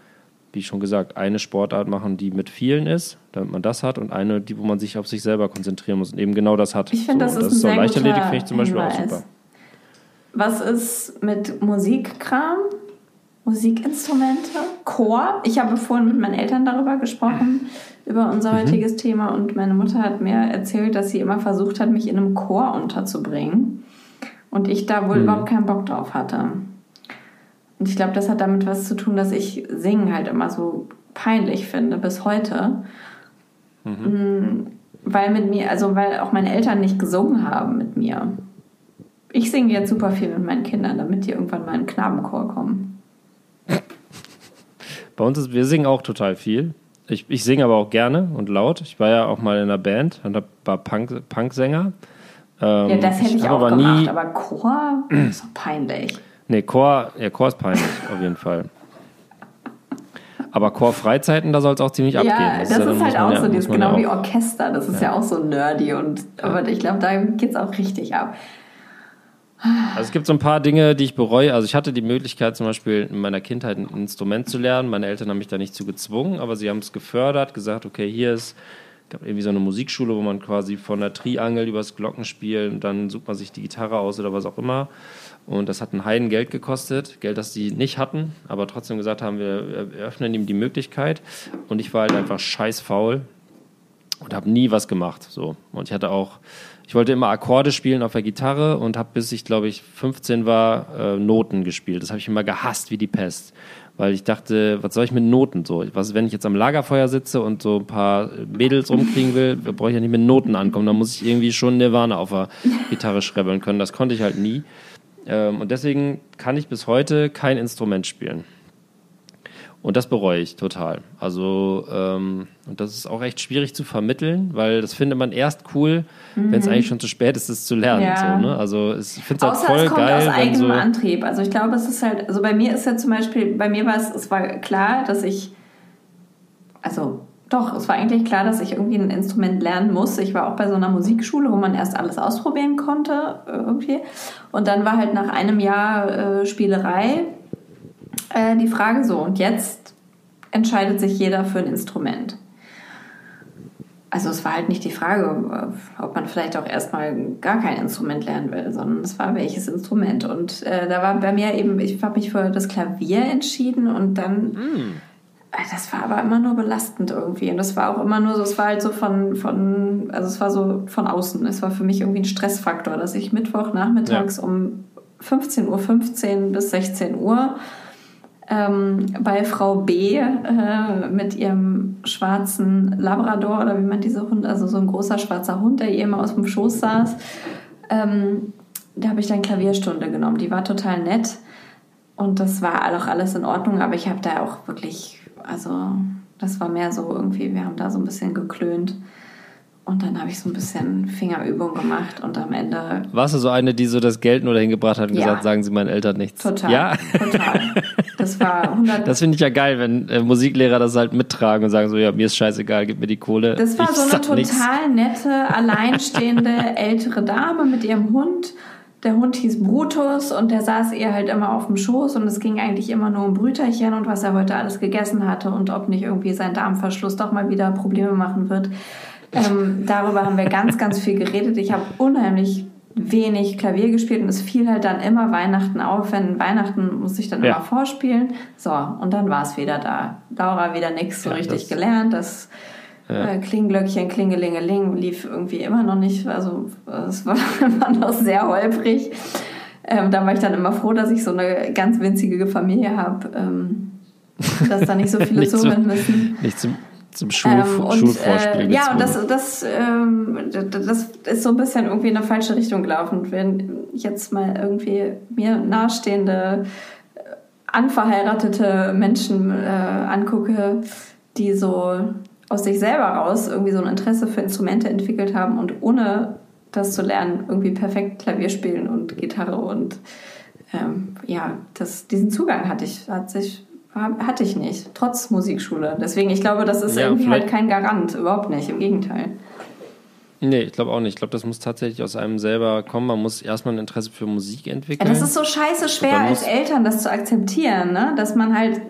wie schon gesagt, eine Sportart machen, die mit vielen ist, damit man das hat, und eine, die, wo man sich auf sich selber konzentrieren muss und eben genau das hat. Ich finde, so, das ist, das ist sehr Leichtathletik finde ich zum Beispiel Hinweis. auch super. Was ist mit Musikkram? Musikinstrumente? Chor? Ich habe vorhin mit meinen Eltern darüber gesprochen, über unser mhm. heutiges mhm. Thema, und meine Mutter hat mir erzählt, dass sie immer versucht hat, mich in einem Chor unterzubringen. Und ich da wohl mhm. überhaupt keinen Bock drauf hatte. Und ich glaube, das hat damit was zu tun, dass ich Singen halt immer so peinlich finde, bis heute. Mhm. Mm, weil mit mir, also weil auch meine Eltern nicht gesungen haben mit mir. Ich singe jetzt super viel mit meinen Kindern, damit die irgendwann mal in den Knabenchor kommen. Bei uns ist, wir singen auch total viel. Ich, ich singe aber auch gerne und laut. Ich war ja auch mal in einer Band und war Punk, Punksänger. Ähm, ja, das hätte ich, ich auch aber gemacht, nie, aber Chor ist doch peinlich. Nee, Chor, ja, Chor ist peinlich, auf jeden Fall. Aber Chor-Freizeiten, da soll es auch ziemlich ja, abgehen. Das, das ist, ist halt auch ja, so, das ist genau wie Orchester, das ist ja, auch so nerdy und aber ich glaube, da geht es auch richtig ab. Also es gibt so ein paar Dinge, die ich bereue. Also ich hatte die Möglichkeit zum Beispiel in meiner Kindheit ein Instrument zu lernen. Meine Eltern haben mich da nicht zu gezwungen, aber sie haben es gefördert, gesagt, okay, hier ist gab irgendwie so eine Musikschule, wo man quasi von der Triangel übers Glockenspiel und dann sucht man sich die Gitarre aus oder was auch immer. Und das hat ein Heiden Geld gekostet, Geld, das sie nicht hatten, aber trotzdem gesagt haben, wir eröffnen ihm die Möglichkeit. Und ich war halt einfach scheiß faul. und habe nie was gemacht. So. Und ich hatte auch, ich wollte immer Akkorde spielen auf der Gitarre und habe bis ich, glaube ich, 15 war, äh, Noten gespielt. Das habe ich immer gehasst wie die Pest. Weil ich dachte, was soll ich mit Noten so? Was, wenn ich jetzt am Lagerfeuer sitze und so ein paar Mädels rumkriegen will, brauche ich ja nicht mit Noten ankommen. Da muss ich irgendwie schon Nirvana auf der Gitarre schrebbeln können. Das konnte ich halt nie. Ähm, und deswegen kann ich bis heute kein Instrument spielen. Und das bereue ich total. Also, ähm, und das ist auch echt schwierig zu vermitteln, weil das findet man erst cool, mhm. wenn es eigentlich schon zu spät ist, es zu lernen. Ja. So, ne? Also, ich finde es halt voll es kommt geil. Aus eigenem so Antrieb. Also, ich glaube, es ist halt, also bei mir ist ja zum Beispiel, bei mir war es, es war klar, dass ich, also doch, es war eigentlich klar, dass ich irgendwie ein Instrument lernen muss. Ich war auch bei so einer Musikschule, wo man erst alles ausprobieren konnte, äh, irgendwie. Und dann war halt nach einem Jahr äh, Spielerei äh, die Frage so, und jetzt entscheidet sich jeder für ein Instrument. Also es war halt nicht die Frage, äh, ob man vielleicht auch erstmal gar kein Instrument lernen will, sondern es war welches Instrument. Und äh, da war bei mir eben, ich habe mich für das Klavier entschieden und dann, mm. das war aber immer nur belastend irgendwie. Und das war auch immer nur so, es war halt so von, von, also es war so von außen. Es war für mich irgendwie ein Stressfaktor, dass ich Mittwoch nachmittags ja. um 15.15 Uhr 15 bis 16 Uhr ähm, bei Frau B äh, mit ihrem schwarzen Labrador oder wie man diese Hunde, also so ein großer schwarzer Hund, der ihr immer aus dem Schoß saß. Ähm, da habe ich dann Klavierstunde genommen. Die war total nett und das war auch alles in Ordnung, aber ich habe da auch wirklich, also das war mehr so irgendwie, wir haben da so ein bisschen geklönt. Und dann habe ich so ein bisschen Fingerübung gemacht und am Ende. Warst du so eine, die so das Geld nur dahin gebracht hat und ja. gesagt, sagen Sie meinen Eltern nichts? Total. Ja, total. Das war 100. Das finde ich ja geil, wenn äh, Musiklehrer das halt mittragen und sagen so, ja, mir ist scheißegal, gib mir die Kohle. Das war so eine total nichts. nette, alleinstehende ältere Dame mit ihrem Hund. Der Hund hieß Brutus und der saß ihr halt immer auf dem Schoß und es ging eigentlich immer nur um Brüterchen und was er heute alles gegessen hatte und ob nicht irgendwie sein Darmverschluss doch mal wieder Probleme machen wird. Ähm, darüber haben wir ganz, ganz viel geredet. Ich habe unheimlich wenig Klavier gespielt und es fiel halt dann immer Weihnachten auf. Wenn Weihnachten muss ich dann ja. immer vorspielen. So, und dann war es wieder da. Laura wieder nichts so ja, richtig das, gelernt. Das ja. äh, Klinglöckchen, Klingelingeling lief irgendwie immer noch nicht. Also es war immer noch sehr holprig. Ähm, da war ich dann immer froh, dass ich so eine ganz winzige Familie habe, ähm, dass da nicht so viele zuhören müssen. Nicht zum zum Schul ähm, und, Schulvorspiel äh, Ja, und das, das, ähm, das ist so ein bisschen irgendwie in eine falsche Richtung gelaufen. Wenn ich jetzt mal irgendwie mir nahestehende, äh, anverheiratete Menschen äh, angucke, die so aus sich selber raus irgendwie so ein Interesse für Instrumente entwickelt haben und ohne das zu lernen, irgendwie perfekt Klavier spielen und Gitarre und ähm, ja, das, diesen Zugang hatte ich, hat sich hatte ich nicht, trotz Musikschule. Deswegen, ich glaube, das ist ja, irgendwie halt kein Garant, überhaupt nicht, im Gegenteil. Nee, ich glaube auch nicht. Ich glaube, das muss tatsächlich aus einem selber kommen. Man muss erstmal ein Interesse für Musik entwickeln. Ja, das ist so scheiße schwer als Eltern, das zu akzeptieren, ne? dass man halt.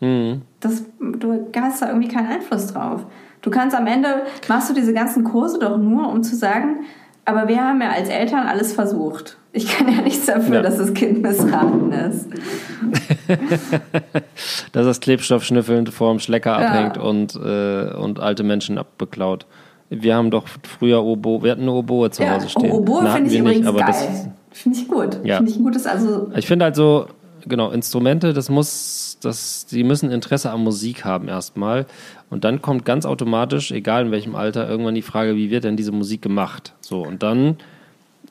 Mhm. Das, du hast da irgendwie keinen Einfluss drauf. Du kannst am Ende, machst du diese ganzen Kurse doch nur, um zu sagen, aber wir haben ja als Eltern alles versucht. Ich kann ja nichts dafür, ja. dass das Kind missraten ist. dass das Klebstoff schnüffelnd vorm Schlecker ja. abhängt und, äh, und alte Menschen abbeklaut. Wir haben doch früher Oboe, wir hatten eine Oboe zu Hause stehen. Oboe finde ich übrigens nicht, geil. Finde ich gut. Ja. Finde ich ein gutes, also. Ich finde halt so, genau, Instrumente, das muss, das, die müssen Interesse an Musik haben erstmal. Und dann kommt ganz automatisch, egal in welchem Alter, irgendwann die Frage, wie wird denn diese Musik gemacht? So, und dann,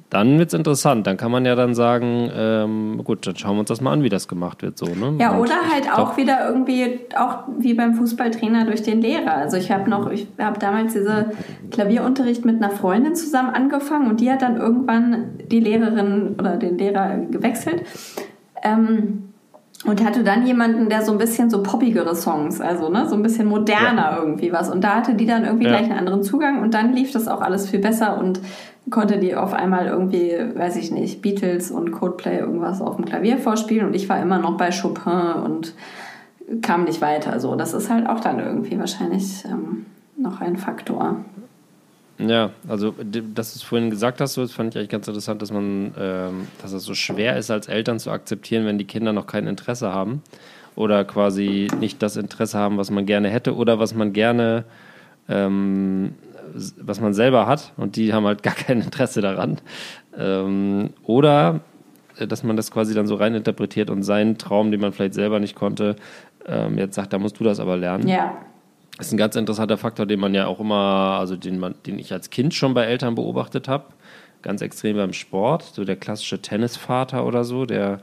dann wird es interessant. Dann kann man ja dann sagen, ähm, gut, dann schauen wir uns das mal an, wie das gemacht wird. So, ne? Ja, und oder halt auch wieder irgendwie, auch wie beim Fußballtrainer durch den Lehrer. Also ich habe noch, ich habe damals diese Klavierunterricht mit einer Freundin zusammen angefangen und die hat dann irgendwann die Lehrerin oder den Lehrer gewechselt. Ähm, und hatte dann jemanden, der so ein bisschen so poppigere Songs, also ne, so ein bisschen moderner ja. irgendwie was. Und da hatte die dann irgendwie ja. gleich einen anderen Zugang und dann lief das auch alles viel besser und konnte die auf einmal irgendwie, weiß ich nicht, Beatles und Codeplay irgendwas auf dem Klavier vorspielen und ich war immer noch bei Chopin und kam nicht weiter. So, das ist halt auch dann irgendwie wahrscheinlich ähm, noch ein Faktor. Ja, also dass du es vorhin gesagt hast, das fand ich eigentlich ganz interessant, dass man, ähm, dass es so schwer ist, als Eltern zu akzeptieren, wenn die Kinder noch kein Interesse haben oder quasi nicht das Interesse haben, was man gerne hätte oder was man gerne, ähm, was man selber hat und die haben halt gar kein Interesse daran. Ähm, oder äh, dass man das quasi dann so rein interpretiert und seinen Traum, den man vielleicht selber nicht konnte, ähm, jetzt sagt, da musst du das aber lernen. Ja. Das ist ein ganz interessanter Faktor, den man ja auch immer, also den, man, den ich als Kind schon bei Eltern beobachtet habe. Ganz extrem beim Sport. So der klassische Tennisvater oder so, der,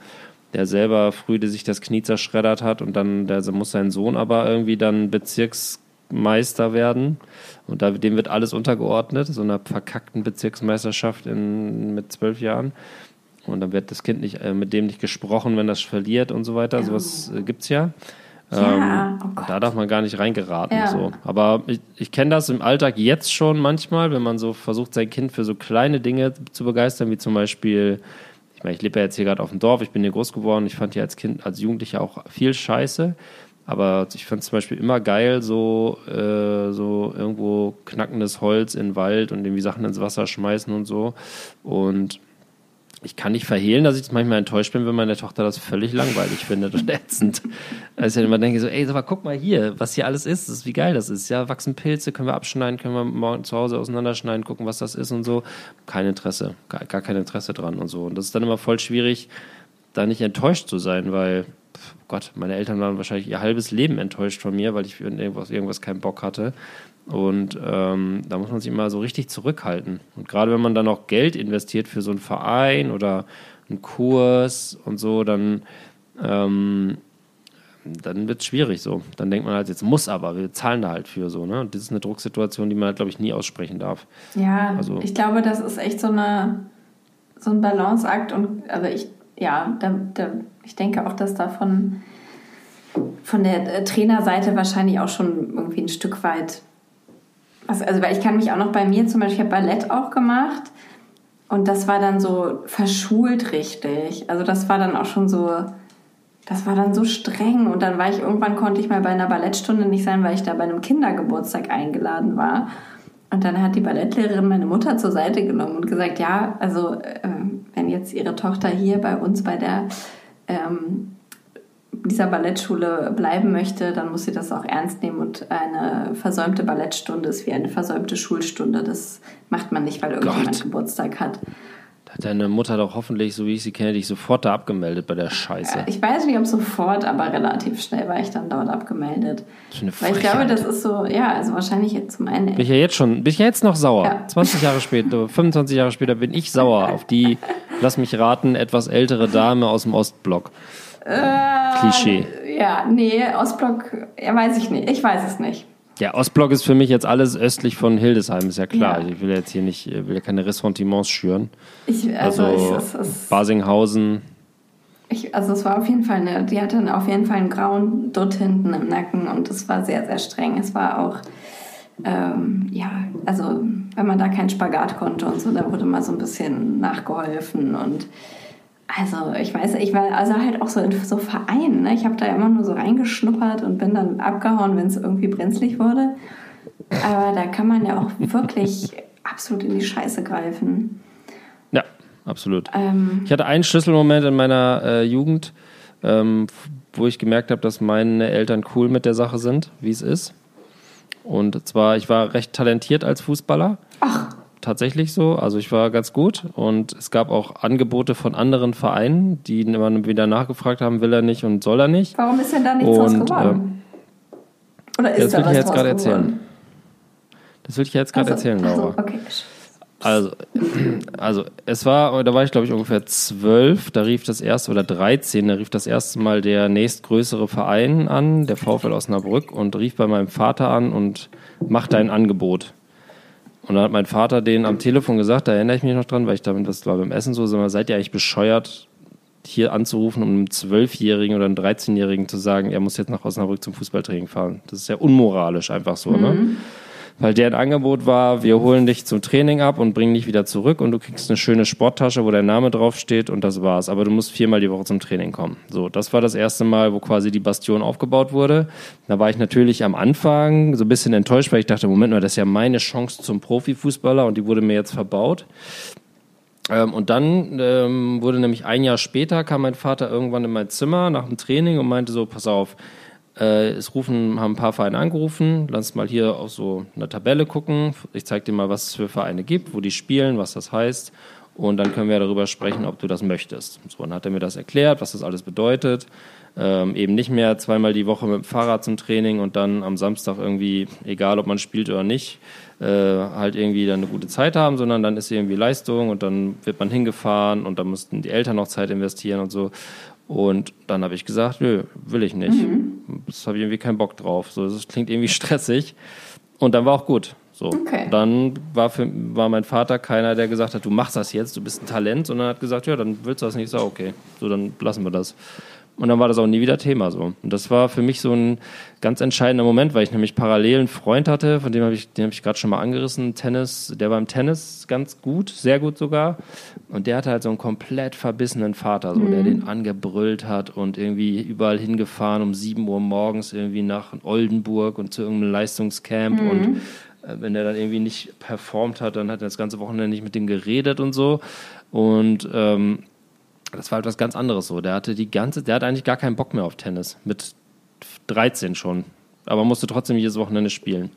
der selber früh sich das Knie zerschreddert hat und dann der muss sein Sohn aber irgendwie dann Bezirksmeister werden. Und da, dem wird alles untergeordnet, so einer verkackten Bezirksmeisterschaft in, mit zwölf Jahren. Und dann wird das Kind nicht, äh, mit dem nicht gesprochen, wenn das verliert und so weiter. Sowas äh, gibt es ja. Ja, ähm, oh da darf man gar nicht reingeraten. Ja. So. Aber ich, ich kenne das im Alltag jetzt schon manchmal, wenn man so versucht, sein Kind für so kleine Dinge zu begeistern, wie zum Beispiel, ich meine, ich lebe ja jetzt hier gerade auf dem Dorf, ich bin hier groß geworden, ich fand ja als Kind, als Jugendlicher auch viel Scheiße. Aber ich fand es zum Beispiel immer geil, so, äh, so irgendwo knackendes Holz in den Wald und irgendwie Sachen ins Wasser schmeißen und so. Und ich kann nicht verhehlen, dass ich manchmal enttäuscht bin, wenn meine Tochter das völlig langweilig findet und ätzend. Also ich immer denke so, ey, aber guck mal hier, was hier alles ist, ist, wie geil das ist. Ja, wachsen Pilze, können wir abschneiden, können wir morgen zu Hause auseinanderschneiden, gucken, was das ist und so. Kein Interesse, gar, gar kein Interesse dran und so. Und das ist dann immer voll schwierig, da nicht enttäuscht zu sein, weil, Gott, meine Eltern waren wahrscheinlich ihr halbes Leben enttäuscht von mir, weil ich irgendwas, irgendwas keinen Bock hatte. Und ähm, da muss man sich immer so richtig zurückhalten. Und gerade wenn man dann auch Geld investiert für so einen Verein oder einen Kurs und so, dann, ähm, dann wird es schwierig so. Dann denkt man halt, jetzt muss aber, wir zahlen da halt für so. Ne? Und das ist eine Drucksituation, die man halt, glaube ich, nie aussprechen darf. Ja, also, ich glaube, das ist echt so, eine, so ein Balanceakt. Und also ich, ja, da, da, ich denke auch, dass davon von der äh, Trainerseite wahrscheinlich auch schon irgendwie ein Stück weit also, also weil ich kann mich auch noch bei mir zum Beispiel, ich habe Ballett auch gemacht und das war dann so verschult richtig. Also das war dann auch schon so, das war dann so streng und dann war ich, irgendwann konnte ich mal bei einer Ballettstunde nicht sein, weil ich da bei einem Kindergeburtstag eingeladen war. Und dann hat die Ballettlehrerin meine Mutter zur Seite genommen und gesagt, ja, also äh, wenn jetzt ihre Tochter hier bei uns bei der ähm, dieser Ballettschule bleiben möchte, dann muss sie das auch ernst nehmen und eine versäumte Ballettstunde ist wie eine versäumte Schulstunde. Das macht man nicht, weil irgendjemand Gott. Geburtstag hat. Da hat deine Mutter doch hoffentlich, so wie ich sie kenne, dich sofort da abgemeldet bei der Scheiße. Äh, ich weiß nicht, ob sofort, aber relativ schnell war ich dann dort abgemeldet. Das ist eine Weil ich glaube, das ist so, ja, also wahrscheinlich jetzt zum einen. Bin ich ja jetzt schon, bin ich ja jetzt noch sauer. Ja. 20 Jahre später, 25 Jahre später bin ich sauer auf die, lass mich raten, etwas ältere Dame aus dem Ostblock. Äh, Klischee. Ja, nee, Ostblock, ja, weiß ich nicht. Ich weiß es nicht. Ja, Ostblock ist für mich jetzt alles östlich von Hildesheim, ist ja klar. Ja. Ich will jetzt hier nicht, will ja keine Ressentiments schüren. Ich, also, also ich, es, es, Basinghausen. Ich, also es war auf jeden Fall eine, die hatte auf jeden Fall einen grauen Dutt hinten im Nacken und es war sehr, sehr streng. Es war auch, ähm, ja, also wenn man da keinen Spagat konnte und so, da wurde mal so ein bisschen nachgeholfen und also ich weiß, ich war also halt auch so in so Vereinen. Ne? Ich habe da immer nur so reingeschnuppert und bin dann abgehauen, wenn es irgendwie brenzlig wurde. Aber da kann man ja auch wirklich absolut in die Scheiße greifen. Ja, absolut. Ähm, ich hatte einen Schlüsselmoment in meiner äh, Jugend, ähm, wo ich gemerkt habe, dass meine Eltern cool mit der Sache sind, wie es ist. Und zwar, ich war recht talentiert als Fußballer. Ach tatsächlich so. Also ich war ganz gut und es gab auch Angebote von anderen Vereinen, die immer wieder nachgefragt haben, will er nicht und soll er nicht. Warum ist denn da nichts und, draus geworden? Äh, Oder ist das will ich jetzt gerade erzählen. Das will ich jetzt gerade also, erzählen, Laura. Also, okay. Also, also es war, da war ich glaube ich ungefähr zwölf, da rief das erste, oder 13, da rief das erste Mal der nächstgrößere Verein an, der VfL Osnabrück, und rief bei meinem Vater an und machte ein Angebot. Und dann hat mein Vater den am Telefon gesagt, da erinnere ich mich noch dran, weil ich damit, das war beim Essen so, sag mal, seid ihr eigentlich bescheuert, hier anzurufen, um einem Zwölfjährigen oder einem 13-Jährigen zu sagen, er muss jetzt nach Osnabrück zum Fußballtraining fahren. Das ist ja unmoralisch einfach so, ne? mhm. ne? Weil deren Angebot war, wir holen dich zum Training ab und bringen dich wieder zurück und du kriegst eine schöne Sporttasche, wo dein Name draufsteht und das war's. Aber du musst viermal die Woche zum Training kommen. So, das war das erste Mal, wo quasi die Bastion aufgebaut wurde. Da war ich natürlich am Anfang so ein bisschen enttäuscht, weil ich dachte, Moment mal, das ist ja meine Chance zum Profifußballer und die wurde mir jetzt verbaut. Ähm, und dann ähm, wurde nämlich ein Jahr später, kam mein Vater irgendwann in mein Zimmer nach dem Training und meinte so, pass auf, es rufen, haben ein paar Vereine angerufen, lass mal hier auf so eine Tabelle gucken. Ich zeige dir mal, was es für Vereine gibt, wo die spielen, was das heißt. Und dann können wir darüber sprechen, ob du das möchtest. So, dann hat er mir das erklärt, was das alles bedeutet. Ähm, eben nicht mehr zweimal die Woche mit dem Fahrrad zum Training und dann am Samstag irgendwie, egal ob man spielt oder nicht, äh, halt irgendwie dann eine gute Zeit haben, sondern dann ist irgendwie Leistung und dann wird man hingefahren und dann mussten die Eltern noch Zeit investieren und so. Und dann habe ich gesagt, nö, will ich nicht. Mhm. Das habe ich irgendwie keinen Bock drauf. So, das klingt irgendwie stressig. Und dann war auch gut. So. Okay. Dann war, für, war mein Vater keiner, der gesagt hat, du machst das jetzt, du bist ein Talent, sondern hat gesagt, ja, dann willst du das nicht. So, okay, so dann lassen wir das. Und dann war das auch nie wieder Thema so. Und das war für mich so ein ganz entscheidender Moment, weil ich nämlich parallel einen Freund hatte, von dem habe ich, den habe ich gerade schon mal angerissen, Tennis, der war im Tennis ganz gut, sehr gut sogar. Und der hatte halt so einen komplett verbissenen Vater, so, mhm. der den angebrüllt hat und irgendwie überall hingefahren um 7 Uhr morgens irgendwie nach Oldenburg und zu irgendeinem Leistungscamp mhm. und äh, wenn der dann irgendwie nicht performt hat, dann hat er das ganze Wochenende nicht mit dem geredet und so. Und ähm, das war halt was ganz anderes so. Der hatte die ganze, der hat eigentlich gar keinen Bock mehr auf Tennis. Mit 13 schon. Aber musste trotzdem jedes Wochenende spielen.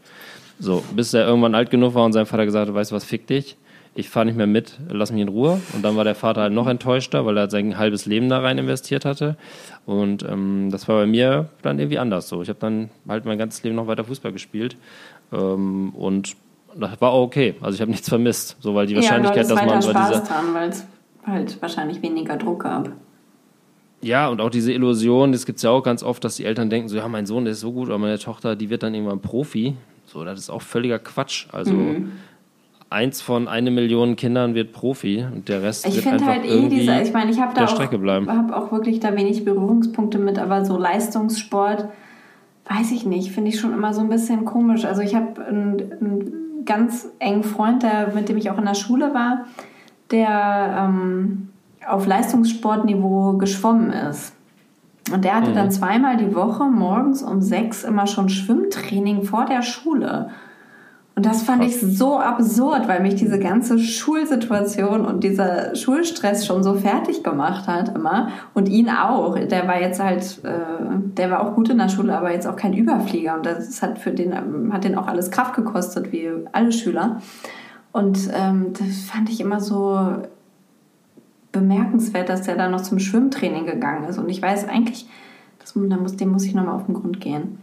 So, bis er irgendwann alt genug war und sein Vater gesagt hat, weißt du was, fick dich. Ich fahre nicht mehr mit, lass mich in Ruhe. Und dann war der Vater halt noch enttäuschter, weil er sein halbes Leben da rein investiert hatte. Und ähm, das war bei mir dann irgendwie anders so. Ich habe dann halt mein ganzes Leben noch weiter Fußball gespielt. Ähm, und das war auch okay. Also ich habe nichts vermisst. So, weil die Wahrscheinlichkeit, ja, dass man bei dieser. Dran, halt wahrscheinlich weniger Druck gab. Ja, und auch diese Illusion, das gibt es ja auch ganz oft, dass die Eltern denken, so ja, mein Sohn, der ist so gut, aber meine Tochter, die wird dann irgendwann Profi. So, das ist auch völliger Quatsch. Also mhm. eins von eine Million Kindern wird Profi und der Rest ich wird einfach halt eh diese, ich meine, ich habe da auch, habe auch wirklich da wenig Berührungspunkte mit, aber so Leistungssport, weiß ich nicht, finde ich schon immer so ein bisschen komisch. Also ich habe einen, einen ganz engen Freund, der, mit dem ich auch in der Schule war, der ähm, auf Leistungssportniveau geschwommen ist. Und der hatte mhm. dann zweimal die Woche morgens um sechs immer schon Schwimmtraining vor der Schule. Und das fand ich so absurd, weil mich diese ganze Schulsituation und dieser Schulstress schon so fertig gemacht hat immer. Und ihn auch. Der war jetzt halt, äh, der war auch gut in der Schule, aber jetzt auch kein Überflieger. Und das hat für den, hat den auch alles Kraft gekostet, wie alle Schüler. Und ähm, das fand ich immer so bemerkenswert, dass der da noch zum Schwimmtraining gegangen ist. Und ich weiß eigentlich, das, da muss, dem muss ich nochmal auf den Grund gehen.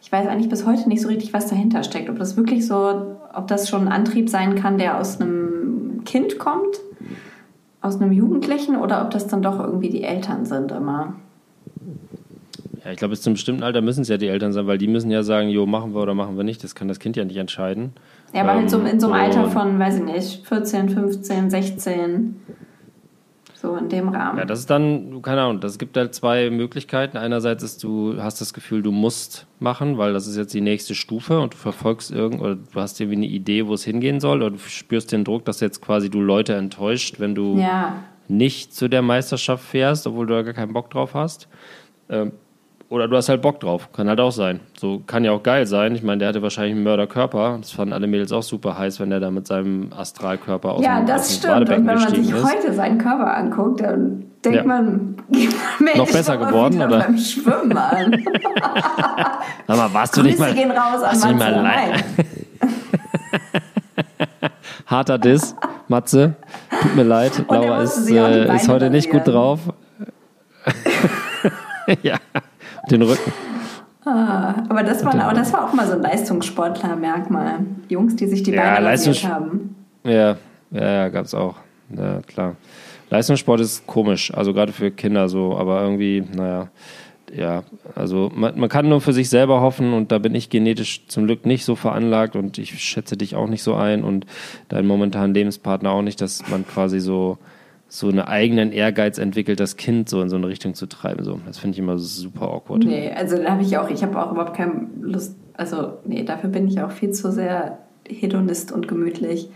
Ich weiß eigentlich bis heute nicht so richtig, was dahinter steckt. Ob das wirklich so, ob das schon ein Antrieb sein kann, der aus einem Kind kommt, aus einem Jugendlichen, oder ob das dann doch irgendwie die Eltern sind immer. Ja, ich glaube, bis zum bestimmten Alter müssen es ja die Eltern sein, weil die müssen ja sagen, jo, machen wir oder machen wir nicht. Das kann das Kind ja nicht entscheiden. Ja, aber ähm, halt so in so einem Alter von, weiß ich nicht, 14, 15, 16. So in dem Rahmen. Ja, das ist dann, keine Ahnung, das gibt halt zwei Möglichkeiten. Einerseits ist du hast das Gefühl, du musst machen, weil das ist jetzt die nächste Stufe und du verfolgst irgend oder du hast irgendwie eine Idee, wo es hingehen soll oder du spürst den Druck, dass jetzt quasi du Leute enttäuscht, wenn du ja. nicht zu der Meisterschaft fährst, obwohl du da gar keinen Bock drauf hast. Ähm, oder du hast halt Bock drauf. Kann halt auch sein. So kann ja auch geil sein. Ich meine, der hatte wahrscheinlich einen Mörderkörper. Das fanden alle Mädels auch super heiß, wenn der da mit seinem Astralkörper aus Ja, dem, das aus stimmt. Und wenn man sich ist. heute seinen Körper anguckt, dann denkt ja. man, Mensch, noch besser geworden oder? Beim Schwimmen an. Sag mal, warst du nicht mal? gehen raus warst an du nicht mal leid? Harter Diss, Matze. Tut mir leid. Laura ist, äh, ist heute nicht gut drauf. ja den Rücken. Ah, aber das war, das war auch mal so ein Leistungssportler-Merkmal. Jungs, die sich die ja, Beine Leistungs haben. Ja, ja, ja gab es auch. Ja, klar. Leistungssport ist komisch, also gerade für Kinder so, aber irgendwie, naja, ja, also man, man, kann nur für sich selber hoffen und da bin ich genetisch zum Glück nicht so veranlagt und ich schätze dich auch nicht so ein und deinen momentanen Lebenspartner auch nicht, dass man quasi so so einen eigenen Ehrgeiz entwickelt, das Kind so in so eine Richtung zu treiben. So. Das finde ich immer super awkward. Nee, also da habe ich auch, ich habe auch überhaupt keine Lust, also nee, dafür bin ich auch viel zu sehr Hedonist und gemütlich.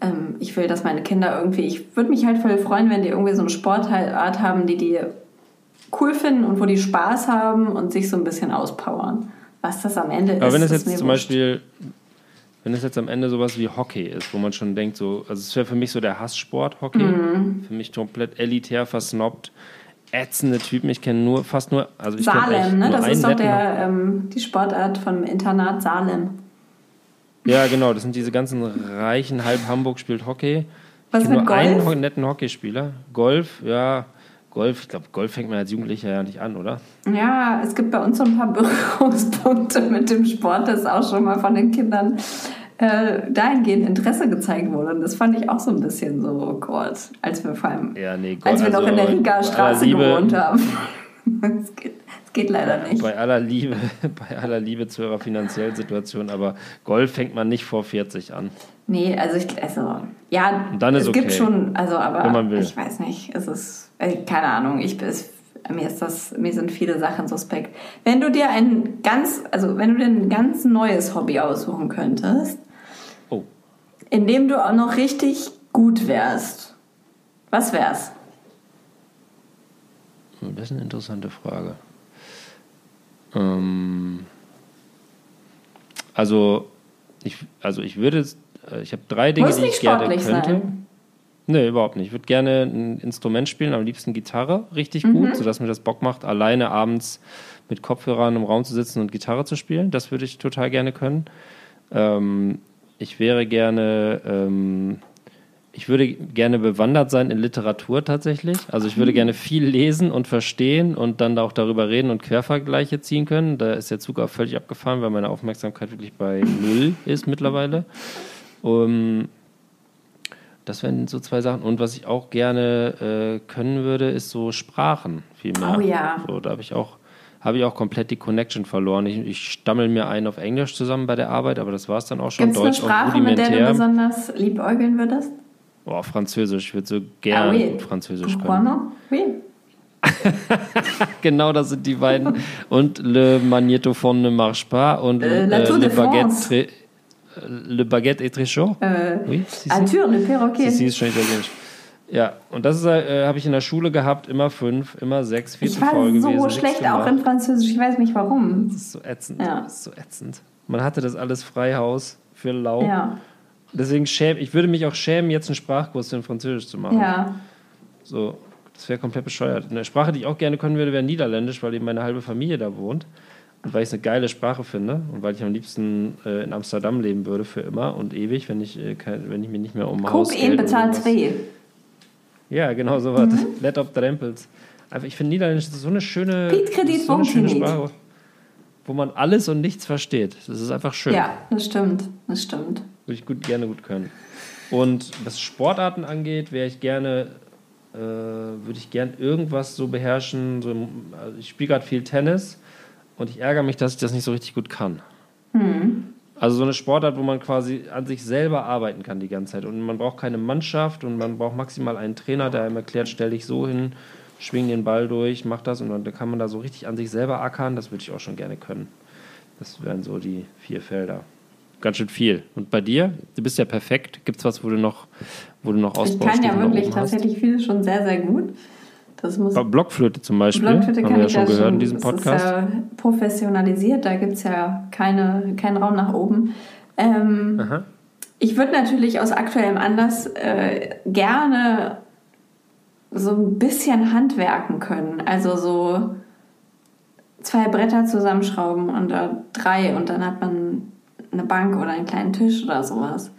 Ähm, ich will, dass meine Kinder irgendwie, ich würde mich halt voll freuen, wenn die irgendwie so eine Sportart haben, die die cool finden und wo die Spaß haben und sich so ein bisschen auspowern. Was das am Ende Aber ist. Aber wenn es jetzt zum wurscht. Beispiel wenn es jetzt am Ende sowas wie Hockey ist, wo man schon denkt, so, also es wäre für mich so der Hasssport Hockey, mhm. für mich komplett elitär versnobbt. ätzende Typen. Ich kenne nur fast nur, also ich Salem, ne? Das einen ist doch der, ähm, die Sportart vom Internat Salem. Ja, genau, das sind diese ganzen reichen, halb Hamburg spielt Hockey. Was mit nur einen Golf? ho- netten Hockeyspieler. Golf, ja, Golf, ich glaube, Golf fängt man als Jugendlicher ja nicht an, oder? Ja, es gibt bei uns so ein paar Berührungspunkte mit dem Sport, das auch schon mal von den Kindern äh, dahingehend Interesse gezeigt wurde. Und das fand ich auch so ein bisschen so, Gott, als wir vor allem, Ja, nee, Golf. als wir noch in der Riga Straße Liebe, gewohnt haben. Es geht, geht leider nicht. Bei aller Liebe, bei aller Liebe zu ihrer finanziellen Situation, aber Golf fängt man nicht vor 40 an. Nee, also ich, also, ja, Und dann ist es gibt okay, schon, also, aber wenn man will. ich weiß nicht, es ist, äh, keine Ahnung, ich es, mir ist das, mir sind viele Sachen suspekt. Wenn du dir ein ganz, also wenn du dir ein ganz neues Hobby aussuchen könntest, Oh, in dem du auch noch richtig gut wärst, was wär's? das ist eine interessante Frage. Ähm, also, ich, also ich würde, äh, ich habe drei Dinge, Muss die ich gerne könnte. sein. Nee, überhaupt nicht. Ich würde gerne ein Instrument spielen, am liebsten Gitarre, richtig Mhm. gut, sodass mir das Bock macht, alleine abends mit Kopfhörern im Raum zu sitzen und Gitarre zu spielen. Das würde ich total gerne können. Ähm, ich wäre gerne, ähm, ich würde gerne bewandert sein in Literatur tatsächlich. Also ich würde gerne viel lesen und verstehen und dann auch darüber reden und Quervergleiche ziehen können. Da ist der Zug auch völlig abgefahren, weil meine Aufmerksamkeit wirklich bei null ist mittlerweile. Um, das wären so zwei Sachen. Und was ich auch gerne äh, können würde, ist so Sprachen viel mehr. Oh ja. So, da habe ich auch habe ich auch komplett die Connection verloren. Ich, ich stammel mir einen auf Englisch zusammen bei der Arbeit, aber das war es dann auch schon. Gibt es eine Sprache, mit der du besonders liebäugeln würdest? Boah, Französisch. Ich würde so Ah, gerne oui. gut Französisch können. Oui. Genau, das sind die beiden. Und Le Magnétophone ne marche pas und Äh, La äh, Le Baguette Le Baguette est très chaud. Äh, Oui, si. Arthur, le perroquet. Sie ist schon italienisch. Ja, und das äh, habe ich in der Schule gehabt, immer fünf, immer sechs, Ich war faul so gewesen. nichts schlecht gemacht. auch in Französisch, ich weiß nicht warum. Das ist so ätzend. Ja. Das ist so ätzend. Man hatte das alles Freihaus für lau. Ja, Deswegen schäme ich würde mich auch schämen, jetzt einen Sprachkurs in Französisch zu machen. ja. So, das wäre komplett bescheuert. Eine Sprache, die ich auch gerne können würde, wäre Niederländisch, weil eben meine halbe Familie da wohnt. Und weil ich es eine geile Sprache finde und weil ich am liebsten äh, in Amsterdam leben würde für immer und ewig, wenn ich, äh, kein, wenn ich mir nicht mehr um Haus Koop 1 bezahlt 2. Ja, genau so was. Mhm. Let up Drempels. Einfach, ich finde Niederländisch ist so eine schöne, so eine schöne. Sprache, wo man alles und nichts versteht. Das ist einfach schön. Ja, das stimmt. Das stimmt. Würde ich gut, gerne gut können. Und was Sportarten angeht, wäre ich gerne, äh, würde ich gern irgendwas so beherrschen. So, im- also ich spiele gerade viel Tennis und ich ärgere mich, dass ich das nicht so richtig gut kann. Also so eine Sportart, wo man quasi an sich selber arbeiten kann die ganze Zeit. Und man braucht keine Mannschaft und man braucht maximal einen Trainer, der einem erklärt, stell dich so hin, schwing den Ball durch, mach das und dann kann man da so richtig an sich selber ackern. Das würde ich auch schon gerne können. Das wären so die vier Felder. Ganz schön viel. Und bei dir? Du bist ja perfekt. Gibt es was, wo du noch, wo du noch Ich kann ja wirklich tatsächlich vieles schon sehr, sehr gut. Das muss Blockflöte zum Beispiel. Blockflöte haben kann wir ja schon gehört schon. in diesem Das Podcast. ist ja professionalisiert, da gibt es ja keine, keinen Raum nach oben. Ähm, ich würde natürlich aus aktuellem Anlass äh, gerne so ein bisschen handwerken können. Also so zwei Bretter zusammenschrauben und äh, drei und dann hat man eine Bank oder einen kleinen Tisch oder sowas.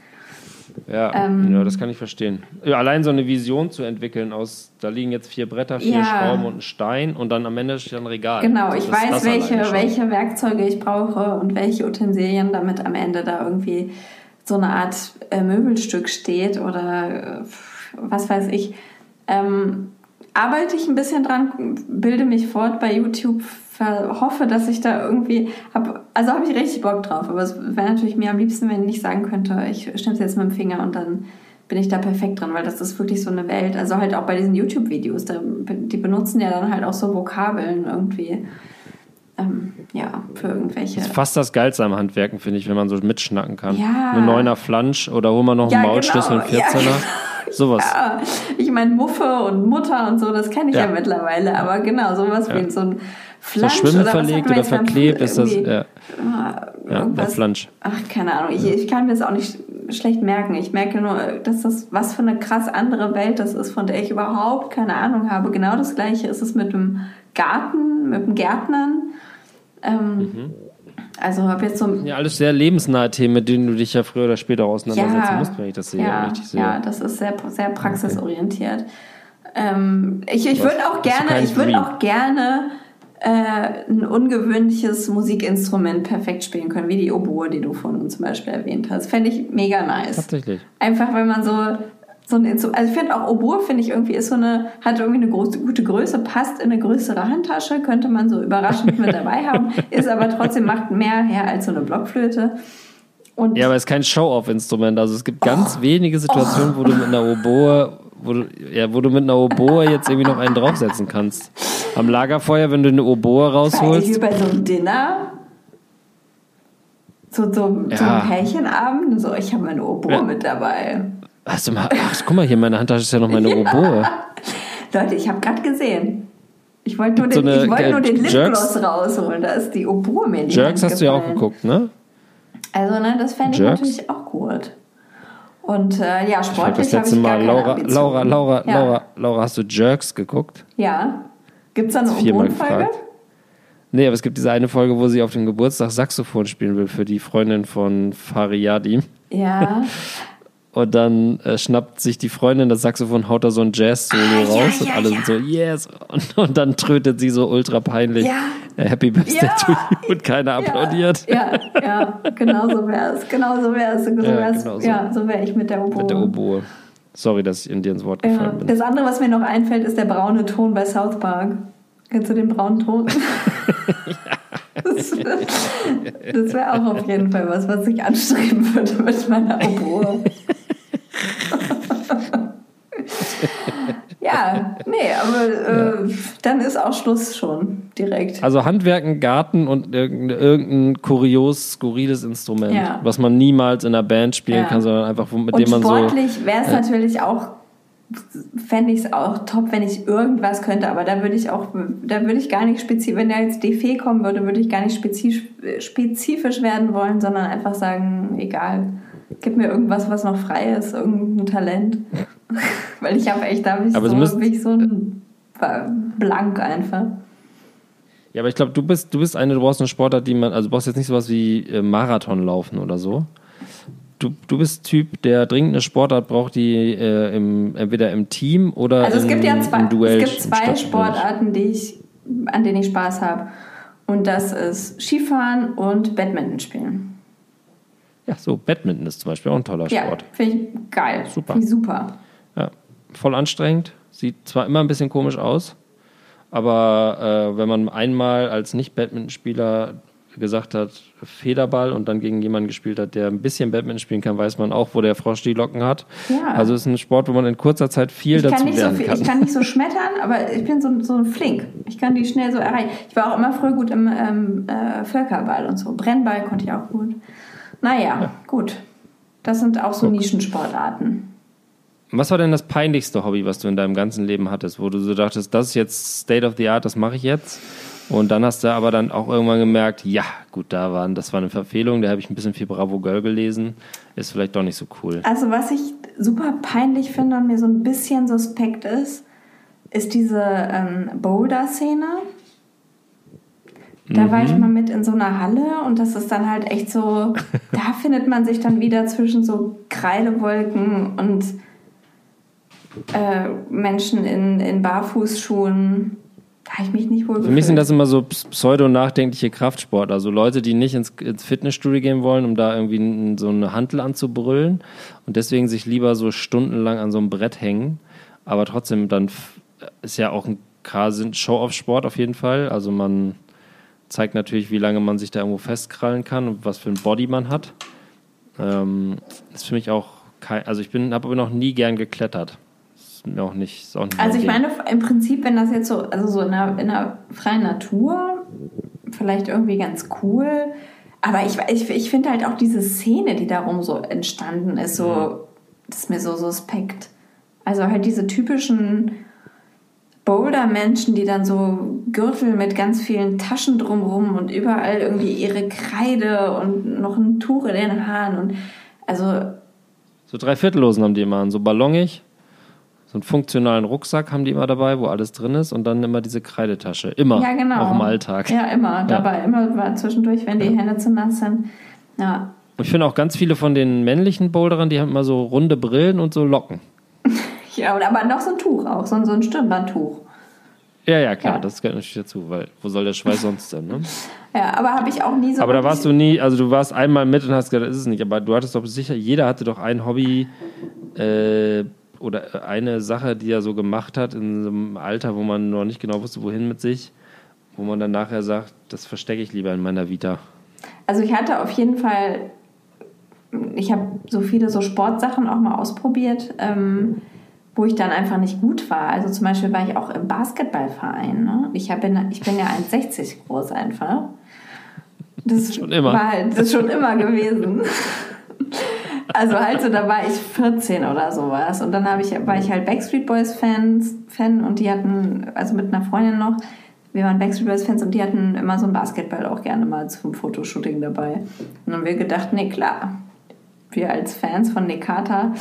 Ja, Ähm, ja, das kann ich verstehen. Ja, allein so eine Vision zu entwickeln aus, da liegen jetzt vier Bretter, vier Ja. Schrauben und ein Stein und dann am Ende steht ein Regal. Genau, Also ich weiß, welche, welche Werkzeuge ich brauche und welche Utensilien, damit am Ende da irgendwie so eine Art äh, Möbelstück steht oder äh, was weiß ich. Ähm, arbeite ich ein bisschen dran, bilde mich fort bei YouTube, hoffe, dass ich da irgendwie hab, also habe ich richtig Bock drauf, aber es wäre natürlich mir am liebsten, wenn ich nicht sagen könnte, ich schnipp's jetzt mit dem Finger und dann bin ich da perfekt dran, weil das ist wirklich so eine Welt. Also halt auch bei diesen YouTube-Videos, die benutzen ja dann halt auch so Vokabeln irgendwie. Ähm, ja, für irgendwelche. Das ist fast das Geilste am Handwerken, finde ich, wenn man so mitschnacken kann. Ja. Eine Neuner Flansch oder hol mal noch Ja, einen Maulschlüssel genau. und 14er. Ja, Sowas. Ja, ich meine Muffe und Mutter und so, das kenne ich ja. Ja. mittlerweile, aber genau, sowas wie so ein Flansch So Schwimmen oder verlegt oder verklebt ist das. Ja, Ah, ja der Flansch. Ach, keine Ahnung. Ich, ich kann mir das auch nicht schlecht merken. Ich merke nur, dass das was für eine krass andere Welt das ist, von der ich überhaupt keine Ahnung habe. Genau das gleiche ist es mit dem Garten, mit dem Gärtnern. Ähm, Mhm. Also habe jetzt so Ja, alles sehr lebensnahe Themen, mit denen du dich ja früher oder später auseinandersetzen Ja. musst, wenn ich das sehe, ja, sehe. ja, das ist sehr, sehr praxisorientiert. Ähm, ich ich würde auch gerne, ich würde auch gerne äh, ein ungewöhnliches Musikinstrument perfekt spielen können, wie die Oboe, die du vorhin zum Beispiel erwähnt hast. Fände ich mega nice. Tatsächlich. Einfach, weil man so so ein Instru- also ich finde auch Oboe finde ich irgendwie ist so eine hat irgendwie eine große, gute Größe passt in eine größere Handtasche könnte man so überraschend mit dabei haben ist aber trotzdem macht mehr her als so eine Blockflöte und Ja, aber es ist kein Show-off-Instrument. Also es gibt ganz Oh. wenige Situationen, wo du mit einer Oboe, wo du, ja, wo du mit einer Oboe jetzt irgendwie noch einen draufsetzen kannst. Am Lagerfeuer, wenn du eine Oboe Wie rausholst. bei so einem Dinner. So, so, so Ja. ein Pärchenabend. So, ich habe meine Oboe Ja. mit dabei. Hast du mal, ach, guck mal, hier in meiner Handtasche ist ja noch meine Oboe. Leute, ich habe gerade gesehen. Ich wollte nur, So den, eine, ich wollte äh, nur den? Lipgloss rausholen. Da ist die Oboe mir in die Jerks hast du ja auch gefallen. geguckt, ne? Also, ne, das fände ich Jerks? natürlich auch gut. Und äh, ja, sportlich das habe letzte ich gar Mal, Laura, Ambitionen. Laura, Laura, ja. Laura, Laura, hast du Jerks geguckt? Ja. Gibt es da eine Viermal. Nee, aber es gibt diese eine Folge, wo sie auf dem Geburtstag Saxophon spielen will für die Freundin von Fariadi. Ja. Und dann äh, schnappt sich die Freundin das Saxophon, haut da so ein Jazz-Solo Ah, ja, raus und ja, alle ja. sind so, yes. Und, und dann trötet sie so ultra peinlich äh, Happy Birthday to you und keiner applaudiert. Ja, ja, genau so wäre es. Genau so wäre es. So Ja, wär's. genau so. ja, so wäre ich mit der Oboe. Mit der Oboe. Sorry, dass ich in dir ins Wort gefallen bin. Das andere, was mir noch einfällt, ist der braune Ton bei South Park. Kennst du den braunen Ton? Das, das wäre auch auf jeden Fall was, was ich anstreben würde mit meiner Oboe. ja, nee, aber äh, dann ist auch Schluss schon direkt. Also Handwerken, Garten und irgendein, irgendein kurios, skurriles Instrument, Ja. was man niemals in einer Band spielen Ja. kann, sondern einfach mit Und dem man so... sportlich wäre es natürlich auch, fände ich es auch top, wenn ich irgendwas könnte, aber da würde ich auch, da würde ich gar nicht spezifisch, wenn da jetzt DFE kommen würde, würde ich gar nicht spezifisch werden wollen, sondern einfach sagen, egal, gib mir irgendwas, was noch frei ist, irgendein Talent. Weil ich habe echt, da habe ich Aber so, müsst- bin ich so ein blank einfach. Ja, aber ich glaube, du bist, du bist eine, du brauchst eine Sportart, die man, also du brauchst jetzt nicht sowas wie äh, Marathon laufen oder so. Du, du bist Typ, der dringend eine Sportart braucht, die äh, im, entweder im Team oder Also es in, gibt ja zwei, im Duell es gibt zwei. Sportarten, die ich, an denen ich Spaß habe. Und das ist Skifahren und Badminton spielen. Ja, so Badminton ist zum Beispiel auch ein toller Ja, Sport. finde ich geil. Super. Finde ich super. Ja, voll anstrengend, sieht zwar immer ein bisschen komisch aus, aber äh, wenn man einmal als Nicht-Badminton-Spieler gesagt hat, Federball und dann gegen jemanden gespielt hat, der ein bisschen Badminton spielen kann, weiß man auch, wo der Frosch die Locken hat. Ja. Also es ist ein Sport, wo man in kurzer Zeit viel Ich dazu kann, nicht so lernen viel, kann. ich kann nicht so schmettern, aber ich bin so, so flink. Ich kann die schnell so erreichen. Ich war auch immer früher gut im ähm, äh, Völkerball und so. Brennball konnte ich auch gut. Naja, gut. Das sind auch so Nischensportarten. Was war denn das peinlichste Hobby, was du in deinem ganzen Leben hattest, wo du so dachtest, das ist jetzt State of the Art, das mache ich jetzt? Und dann hast du aber dann auch irgendwann gemerkt, ja, gut, da waren, das war eine Verfehlung, da habe ich ein bisschen viel Bravo Girl gelesen, ist vielleicht doch nicht so cool. Also was ich super peinlich finde und mir so ein bisschen suspekt ist, ist diese ähm, Boulder-Szene. Da war ich mal mit in so einer Halle und das ist dann halt echt so, da findet man sich dann wieder zwischen so Kreidewolken und äh, Menschen in, in Barfußschuhen. Da habe ich mich nicht wohl Für mich sind das immer so pseudo-nachdenkliche Kraftsportler, also Leute, die nicht ins, ins Fitnessstudio gehen wollen, um da irgendwie so eine Hantel anzubrüllen und deswegen sich lieber so stundenlang an so einem Brett hängen, aber trotzdem dann ist ja auch ein Show-off-Sport auf jeden Fall, also man zeigt natürlich, wie lange man sich da irgendwo festkrallen kann und was für ein Body man hat. Ähm, ist für mich auch kein, also ich bin, habe aber noch nie gern geklettert. Mir auch nicht, auch nicht Also ich meine, im Prinzip, wenn das jetzt so, also so in einer, in einer freien Natur, vielleicht irgendwie ganz cool. Aber ich, ich, ich finde halt auch diese Szene, die darum so entstanden ist, so, das ist mir so suspekt. Also halt diese typischen Boulder-Menschen, die dann so Gürtel mit ganz vielen Taschen drumrum und überall irgendwie ihre Kreide und noch ein Tuch in den Haaren und also. So Dreiviertellosen haben die immer so ballongig. So einen funktionalen Rucksack haben die immer dabei, wo alles drin ist und dann immer diese Kreidetasche. Immer. Ja, genau. Auch im Alltag. Ja, immer dabei. Immer zwischendurch, wenn die ja. Hände zu nass sind. Ja. Ich finde auch ganz viele von den männlichen Boulderern, die haben immer so runde Brillen und so Locken. Ja, aber noch so ein Tuch auch, so ein, so ein Stirnbandtuch. Ja, ja, klar, ja. das gehört natürlich dazu, weil wo soll der Schweiß sonst denn, ne? Ja, aber habe ich auch nie so. Aber da warst du nie, also du warst einmal mit und hast gesagt, das ist es nicht, aber du hattest doch sicher, jeder hatte doch ein Hobby äh, oder eine Sache, die er so gemacht hat in so einem Alter, wo man noch nicht genau wusste, wohin mit sich, wo man dann nachher sagt, das verstecke ich lieber in meiner Vita. Also ich hatte auf jeden Fall, ich habe so viele so Sportsachen auch mal ausprobiert. Ähm, wo ich dann einfach nicht gut war. Also zum Beispiel war ich auch im Basketballverein. Ne? Ich, hab, ich bin ja 1,60 groß einfach. Das schon immer. War halt, das ist schon immer gewesen. Also halt so, da war ich 14 oder sowas. Und dann ich, war ich halt Backstreet Boys Fans, Fan und die hatten, also mit einer Freundin noch, wir waren Backstreet Boys Fans und die hatten immer so ein Basketball auch gerne mal zum Fotoshooting dabei. Und dann haben wir gedacht, nee, klar, wir als Fans von Nekata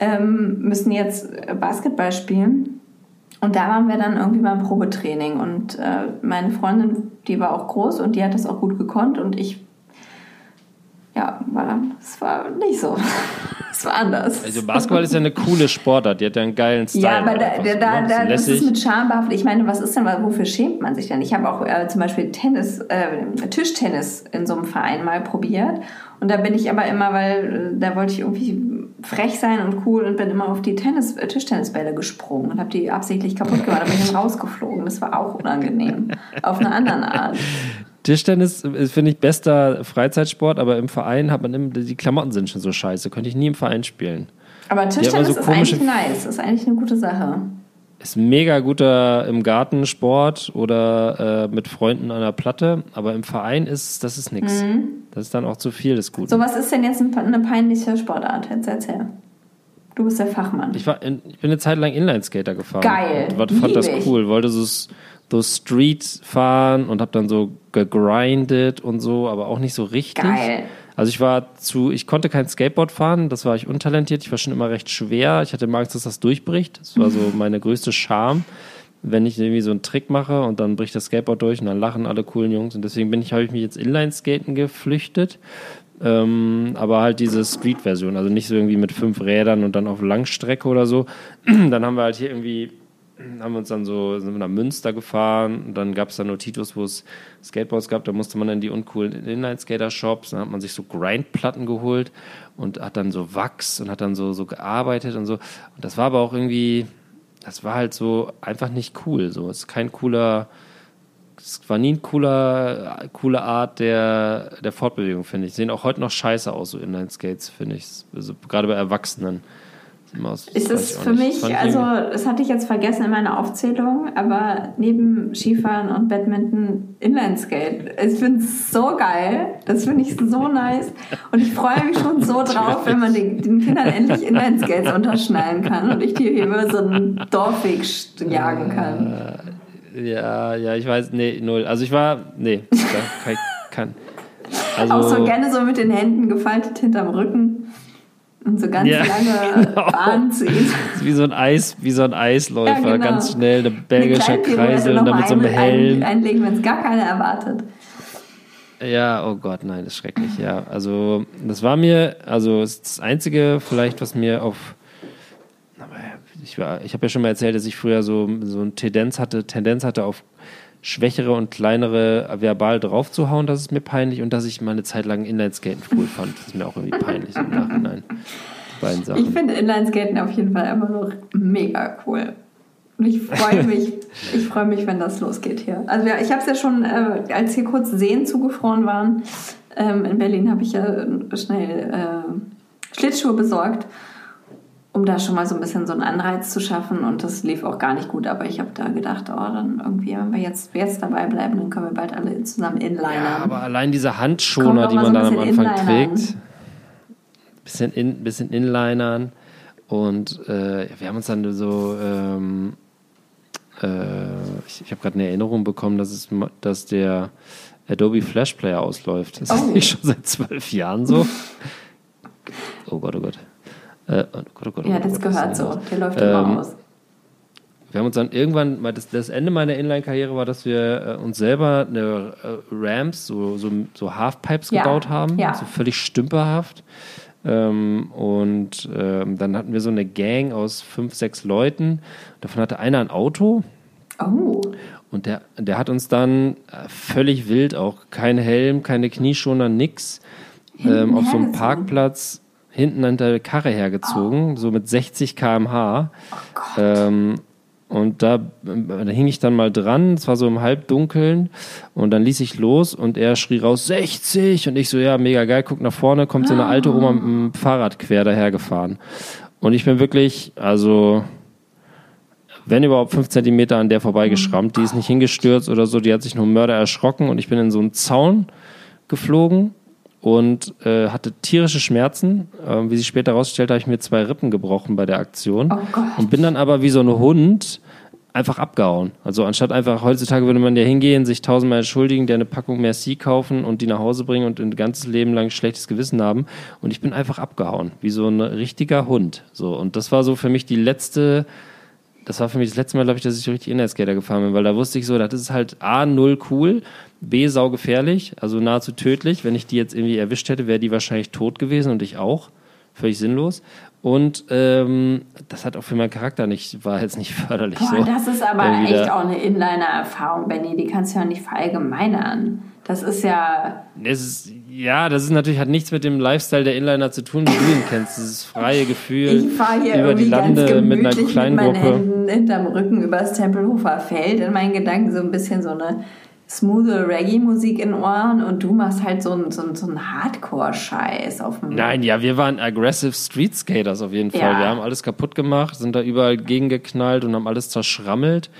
ähm, müssen jetzt Basketball spielen. Und da waren wir dann irgendwie beim Probetraining. Und äh, meine Freundin, die war auch groß und die hat das auch gut gekonnt. Und ich, ja, war, es war nicht so. es war anders. Also Basketball ist ja eine coole Sportart. Die hat ja einen geilen Style. Ja, aber da, da, da, da das ist mit Scham behaftet. Ich meine, was ist denn, wofür schämt man sich denn? Ich habe auch äh, zum Beispiel Tennis, äh, Tischtennis in so einem Verein mal probiert. Und da bin ich aber immer, weil äh, da wollte ich irgendwie frech sein und cool und bin immer auf die Tennis, äh, Tischtennisbälle gesprungen und habe die absichtlich kaputt gemacht. Da bin ich dann rausgeflogen. Das war auch unangenehm. auf eine andere Art. Tischtennis ist, finde ich, bester Freizeitsport, aber im Verein hat man immer, die Klamotten sind schon so scheiße. Könnte ich nie im Verein spielen. Aber Tischtennis so ist eigentlich nice. Ist eigentlich eine gute Sache. Ist mega guter im Garten Sport oder äh, mit Freunden an der Platte, aber im Verein ist das ist nichts. Mhm. Das ist dann auch zu viel des Guten. So, was ist denn jetzt eine peinliche Sportart? Jetzt erzähl. Du bist der Fachmann. Ich, war in, ich bin eine Zeit lang Inline-Skater gefahren. Geil. Und fand das cool. Wollte so, so Street fahren und habe dann so gegrindet und so, aber auch nicht so richtig. Geil. Also ich war zu, ich konnte kein Skateboard fahren, das war ich untalentiert, ich war schon immer recht schwer. Ich hatte immer Angst, dass das durchbricht. Das war so meine größte Scham, wenn ich irgendwie so einen Trick mache und dann bricht das Skateboard durch und dann lachen alle coolen Jungs. Und deswegen bin ich, habe ich mich jetzt Inline-Skaten geflüchtet. Ähm, aber halt diese Street-Version, also nicht so irgendwie mit fünf Rädern und dann auf Langstrecke oder so. dann haben wir halt hier irgendwie haben wir uns dann so, sind wir nach Münster gefahren und dann gab es da nur Titus, wo es Skateboards gab, da musste man in die uncoolen Inline-Skater-Shops, dann hat man sich so Grindplatten geholt und hat dann so Wachs und hat dann so, so gearbeitet und so. Und das war aber auch irgendwie, das war halt so einfach nicht cool. So, es ist kein cooler, es war nie ein cooler, coole Art der, der Fortbewegung, finde ich. Sehen auch heute noch scheiße aus, so Inline-Skates, finde ich. Also, gerade bei Erwachsenen. Ist es für mich, also das hatte ich jetzt vergessen in meiner Aufzählung, aber neben Skifahren und Badminton Inlineskate. Ich finde es so geil, das finde ich so nice und ich freue mich schon so drauf, wenn man den, den Kindern endlich Inlineskates unterschnallen kann und ich die hier über so einen Dorfweg jagen kann. Äh, ja, ja, ich weiß, nee, null. Also ich war, nee, kann, kann also, auch so gerne so mit den Händen gefaltet hinterm Rücken. Und so ganz ja, lange genau. Bahn ziehen. Wie so ein Eis, wie so ein Eisläufer, ja, genau. ganz schnell, eine belgische Kreisel und dann mit so einem Helm. einlegen, wenn es gar keiner erwartet. Ja, oh Gott, nein, das ist schrecklich, ja. Also, das war mir, also das Einzige vielleicht, was mir auf ich, ich habe ja schon mal erzählt, dass ich früher so, so eine Tendenz hatte, Tendenz hatte auf schwächere und kleinere verbal draufzuhauen, das ist mir peinlich. Und dass ich mal eine Zeit lang Inlineskaten cool fand, das ist mir auch irgendwie peinlich im Nachhinein. Beiden Sachen. Ich finde Inlineskaten auf jeden Fall einfach nur mega cool. Und ich freue mich, ich freue mich, wenn das losgeht hier. Also ja, ich habe es ja schon, äh, als hier kurz Seen zugefroren waren, ähm, in Berlin habe ich ja schnell äh, Schlittschuhe besorgt um da schon mal so ein bisschen so einen Anreiz zu schaffen. Und das lief auch gar nicht gut. Aber ich habe da gedacht, oh, dann irgendwie, wenn wir jetzt, jetzt dabei bleiben, dann können wir bald alle zusammen inlinern. Ja, aber allein diese Handschoner, die man so dann am Anfang trägt, bisschen, in, bisschen inlinern Und äh, wir haben uns dann so, ähm, äh, ich, ich habe gerade eine Erinnerung bekommen, dass, es, dass der Adobe Flash Player ausläuft. Das oh. ist nicht schon seit zwölf Jahren so. Oh Gott, oh Gott. Äh, oh Gott, oh Gott, oh ja, das Gott, gehört so. Der läuft ähm, immer aus. Wir haben uns dann irgendwann, das, das Ende meiner Inline-Karriere war, dass wir äh, uns selber eine äh, Ramps, so, so, so Halfpipes ja. gebaut haben, ja. so völlig stümperhaft. Ähm, und ähm, dann hatten wir so eine Gang aus fünf, sechs Leuten. Davon hatte einer ein Auto. Oh. Und der, der hat uns dann äh, völlig wild, auch kein Helm, keine Knieschoner, nix, ähm, auf so einem Parkplatz hinten an der Karre hergezogen, oh. so mit 60 km/h. Oh ähm, und da, da hing ich dann mal dran, es war so im Halbdunkeln und dann ließ ich los und er schrie raus 60 und ich so, ja, mega geil, guck nach vorne, kommt so eine alte Oma mit dem Fahrrad quer dahergefahren. Und ich bin wirklich, also, wenn überhaupt fünf Zentimeter an der vorbeigeschrammt, die ist nicht hingestürzt oder so, die hat sich nur Mörder erschrocken und ich bin in so einen Zaun geflogen und äh, hatte tierische Schmerzen. Ähm, wie sich später herausstellt, habe ich mir zwei Rippen gebrochen bei der Aktion. Oh und bin dann aber wie so ein Hund einfach abgehauen. Also anstatt einfach, heutzutage würde man ja hingehen, sich tausendmal entschuldigen, der eine Packung Merci kaufen und die nach Hause bringen und ein ganzes Leben lang schlechtes Gewissen haben. Und ich bin einfach abgehauen, wie so ein richtiger Hund. So, und das war so für mich die letzte das war für mich das letzte Mal, glaube ich, dass ich richtig Inlineskater gefahren bin, weil da wusste ich so, das ist halt A, null cool, B, saugefährlich, also nahezu tödlich. Wenn ich die jetzt irgendwie erwischt hätte, wäre die wahrscheinlich tot gewesen und ich auch. Völlig sinnlos. Und ähm, das hat auch für meinen Charakter nicht, war jetzt nicht förderlich. Boah, so. das ist aber echt auch eine Inliner-Erfahrung, Benny. Die kannst du ja nicht verallgemeinern. Das ist ja. Das ist, ja, das ist natürlich hat nichts mit dem Lifestyle der Inliner zu tun, wie du ihn kennst. Dieses freie Gefühl ich hier über die Lande mit einer kleinen mit meinen Gruppe. Händen hinterm Rücken übers Tempelhofer Feld. In meinen Gedanken so ein bisschen so eine smooth Reggae-Musik in Ohren und du machst halt so einen so so ein Hardcore-Scheiß auf dem. Nein, ja, wir waren aggressive Street Skaters auf jeden Fall. Ja. Wir haben alles kaputt gemacht, sind da überall gegengeknallt und haben alles zerschrammelt,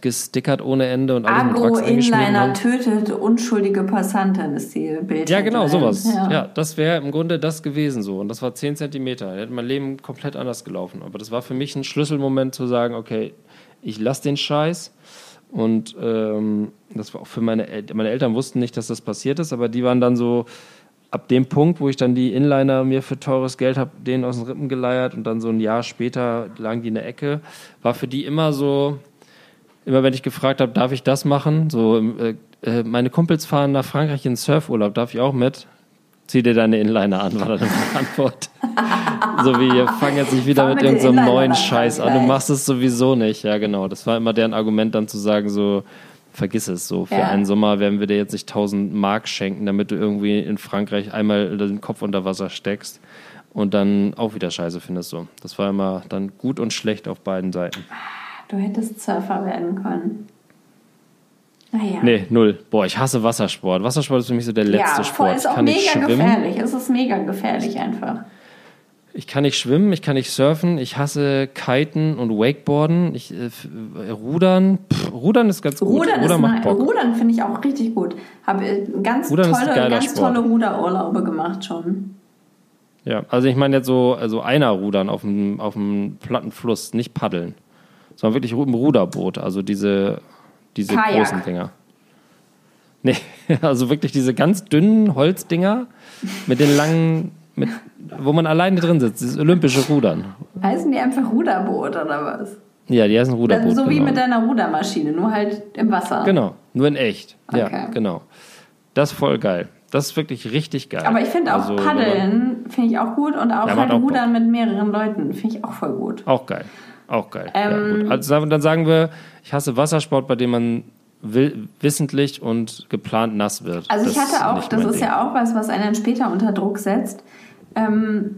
gestickert ohne Ende und alles Agro mit Wachs Inliner tötet unschuldige Passanten, ist die Bild. Ja, genau, sowas. Ja, ja das wäre im Grunde das gewesen so. Und das war 10 Zentimeter. Da hätte mein Leben komplett anders gelaufen. Aber das war für mich ein Schlüsselmoment zu sagen, okay, ich lasse den Scheiß und ähm, das war auch für meine Eltern. Meine Eltern wussten nicht, dass das passiert ist, aber die waren dann so ab dem Punkt, wo ich dann die Inliner mir für teures Geld habe, denen aus den Rippen geleiert und dann so ein Jahr später lagen die in der Ecke, war für die immer so, immer wenn ich gefragt habe, darf ich das machen? So, äh, äh meine Kumpels fahren nach Frankreich in Surfurlaub, darf ich auch mit? Zieh dir deine Inliner an, war dann die Antwort. so wie, fangen jetzt nicht wieder mit, mit irgendeinem so neuen Scheiß an, du machst es sowieso nicht. Ja, genau. Das war immer deren Argument dann zu sagen, so, vergiss es so. Für ja. einen Sommer werden wir dir jetzt nicht 1000 Mark schenken, damit du irgendwie in Frankreich einmal den Kopf unter Wasser steckst und dann auch wieder Scheiße findest. So. Das war immer dann gut und schlecht auf beiden Seiten. Du hättest Surfer werden können. Naja. Nee, null. Boah, ich hasse Wassersport. Wassersport ist für mich so der letzte ja, Sport. ist auch kann mega gefährlich. Es ist mega gefährlich einfach. Ich kann nicht schwimmen, ich kann nicht surfen, ich hasse Kiten und Wakeboarden, ich, äh, Rudern. Pff, Rudern ist ganz gut. Rudern, Rudern macht Bock. Rudern finde ich auch richtig gut. Habe äh, ganz Rudern tolle, ganz Sport. tolle Ruderurlaube gemacht schon. Ja, also ich meine jetzt so also einer Rudern auf dem, auf dem platten Fluss, nicht paddeln, sondern wirklich im Ruderboot, also diese diese Kajak. großen Dinger. Nee, also wirklich diese ganz dünnen Holzdinger mit den langen, mit, wo man alleine drin sitzt, dieses olympische Rudern. Heißen die einfach Ruderboot oder was? Ja, die heißen Ruderboot. Also so wie genau. mit deiner Rudermaschine, nur halt im Wasser. Genau, nur in echt. Okay. Ja, genau. Das ist voll geil. Das ist wirklich richtig geil. Aber ich finde auch also, Paddeln finde ich auch gut und auch ja, halt auch Rudern Bock. mit mehreren Leuten finde ich auch voll gut. Auch geil. Auch geil. Ähm, ja, also dann sagen wir, ich hasse Wassersport, bei dem man will, wissentlich und geplant nass wird. Also ich hatte auch, das ist Ding. ja auch was, was einen später unter Druck setzt. Ähm,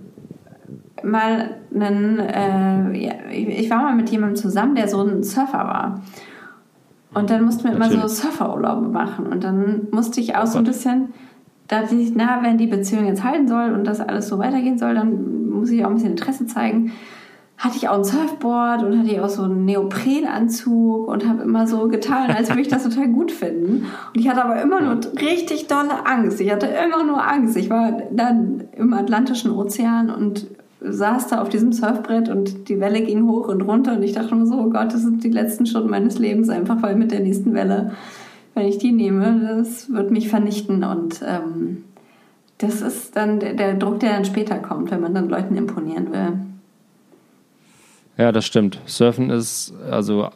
mal einen, äh, ich war mal mit jemandem zusammen, der so ein Surfer war. Und dann mussten wir immer Natürlich. so Surferurlaube machen. Und dann musste ich auch oh so ein bisschen, da dachte ich, na, wenn die Beziehung jetzt halten soll und das alles so weitergehen soll, dann muss ich auch ein bisschen Interesse zeigen hatte ich auch ein Surfboard und hatte ich auch so einen Neoprenanzug und habe immer so getan, als würde ich das total gut finden. Und ich hatte aber immer nur richtig dolle Angst. Ich hatte immer nur Angst. Ich war dann im Atlantischen Ozean und saß da auf diesem Surfbrett und die Welle ging hoch und runter und ich dachte mir so, oh Gott, das sind die letzten Stunden meines Lebens, einfach weil mit der nächsten Welle, wenn ich die nehme, das wird mich vernichten und ähm, das ist dann der, der Druck, der dann später kommt, wenn man dann Leuten imponieren will. Ja, das stimmt. Surfen ist, also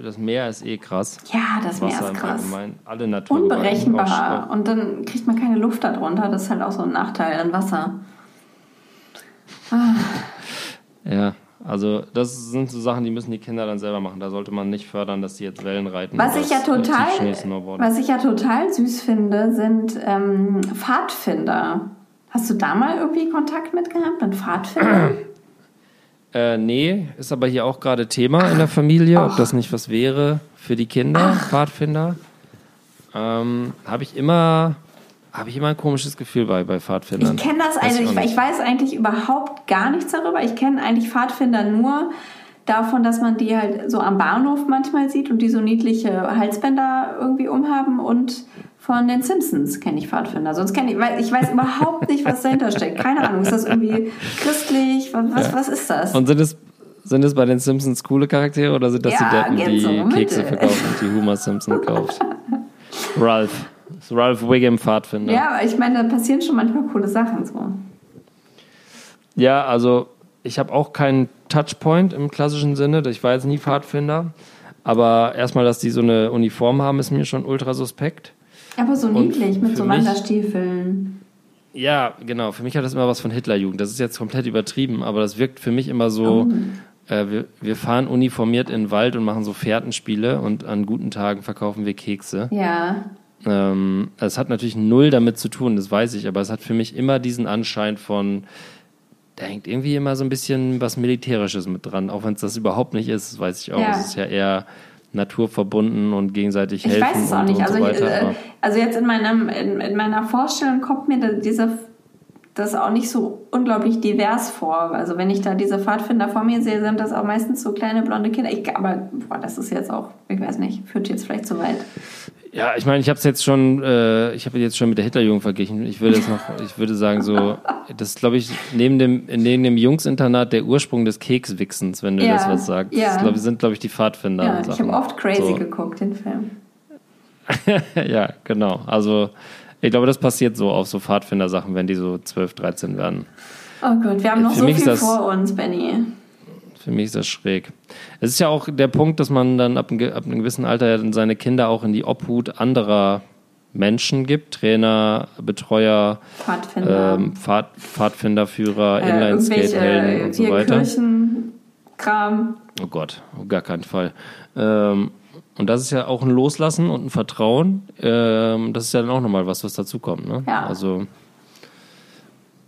das Meer ist eh krass. Ja, das Meer ist krass. Alle Natur Unberechenbar. Und dann kriegt man keine Luft darunter. Das ist halt auch so ein Nachteil an Wasser. Ah. Ja, also das sind so Sachen, die müssen die Kinder dann selber machen. Da sollte man nicht fördern, dass sie jetzt Wellen reiten. Was ich ja total, was ich ja total süß finde, sind ähm, Pfadfinder. Hast du da mal irgendwie Kontakt mit gehabt mit Pfadfindern? Äh, nee, ist aber hier auch gerade Thema in der Familie, ob das nicht was wäre für die Kinder. Pfadfinder. Ähm, habe ich immer habe ich immer ein komisches Gefühl bei, bei Pfadfindern. Ich kenne das eigentlich, ich, ich, weiß eigentlich überhaupt gar nichts darüber. Ich kenne eigentlich Pfadfinder nur davon, dass man die halt so am Bahnhof manchmal sieht und die so niedliche Halsbänder irgendwie umhaben und von den Simpsons kenne ich Pfadfinder. Sonst kenne ich, weil ich weiß überhaupt nicht, was dahinter steckt. Keine Ahnung. Ist das irgendwie christlich? Was, was, ja. was ist das? Und sind es, sind es bei den Simpsons coole Charaktere oder sind das ja, die Deppen, die so Kekse verkaufen und die Homer Simpson kauft? Ralph. Ralph Wiggum Pfadfinder. Ja, aber ich meine, da passieren schon manchmal coole Sachen so. Ja, also ich habe auch keinen Touchpoint im klassischen Sinne. Ich war jetzt nie Pfadfinder. Aber erstmal, dass die so eine Uniform haben, ist mir schon ultra suspekt. Aber so niedlich mit so Wanderstiefeln. Ja, genau. Für mich hat das immer was von Hitlerjugend. Das ist jetzt komplett übertrieben, aber das wirkt für mich immer so. Oh. Äh, wir, wir fahren uniformiert in den Wald und machen so Fährtenspiele und an guten Tagen verkaufen wir Kekse. Ja. Ähm, es hat natürlich null damit zu tun, das weiß ich, aber es hat für mich immer diesen Anschein von, da hängt irgendwie immer so ein bisschen was Militärisches mit dran, auch wenn es das überhaupt nicht ist, das weiß ich auch. Ja. Es ist ja eher naturverbunden und gegenseitig helfen. Ich weiß es auch nicht. Also, so weiter, ich, äh, also jetzt in, meinem, in, in, meiner Vorstellung kommt mir dieser das auch nicht so unglaublich divers vor. Also wenn ich da diese Pfadfinder vor mir sehe, sind das auch meistens so kleine blonde Kinder. Ich, aber boah, das ist jetzt auch, ich weiß nicht, führt jetzt vielleicht zu weit. Ja, ich meine, ich habe es jetzt schon, äh, ich habe jetzt schon mit der Hitlerjugend verglichen. Ich würde jetzt noch, ich würde sagen so, das ist, glaube ich, neben dem neben dem Jungsinternat der Ursprung des Kekswichsens, wenn du ja, das was sagst. Ja. Das glaub, sind, glaube ich, die Pfadfinder. Ja, ich habe oft Crazy so. geguckt, den Film. ja, genau. Also ich glaube, das passiert so auf so Pfadfinder-Sachen, wenn die so 12, 13 werden. Oh Gott, wir haben noch Für so viel das, vor uns, Benny. Für mich ist das schräg. Es ist ja auch der Punkt, dass man dann ab, einem, ab einem gewissen Alter dann seine Kinder auch in die Obhut anderer Menschen gibt, Trainer, Betreuer, Pfadfinder, ähm, Pfad, Pfadfinderführer, äh, Inline-Skate-Helden und so weiter. Kirchenkram. Oh Gott, auf gar keinen Fall. Ähm, und das ist ja auch ein Loslassen und ein Vertrauen. Ähm, das ist ja dann auch nochmal was, was dazukommt. Ne? Ja. Also,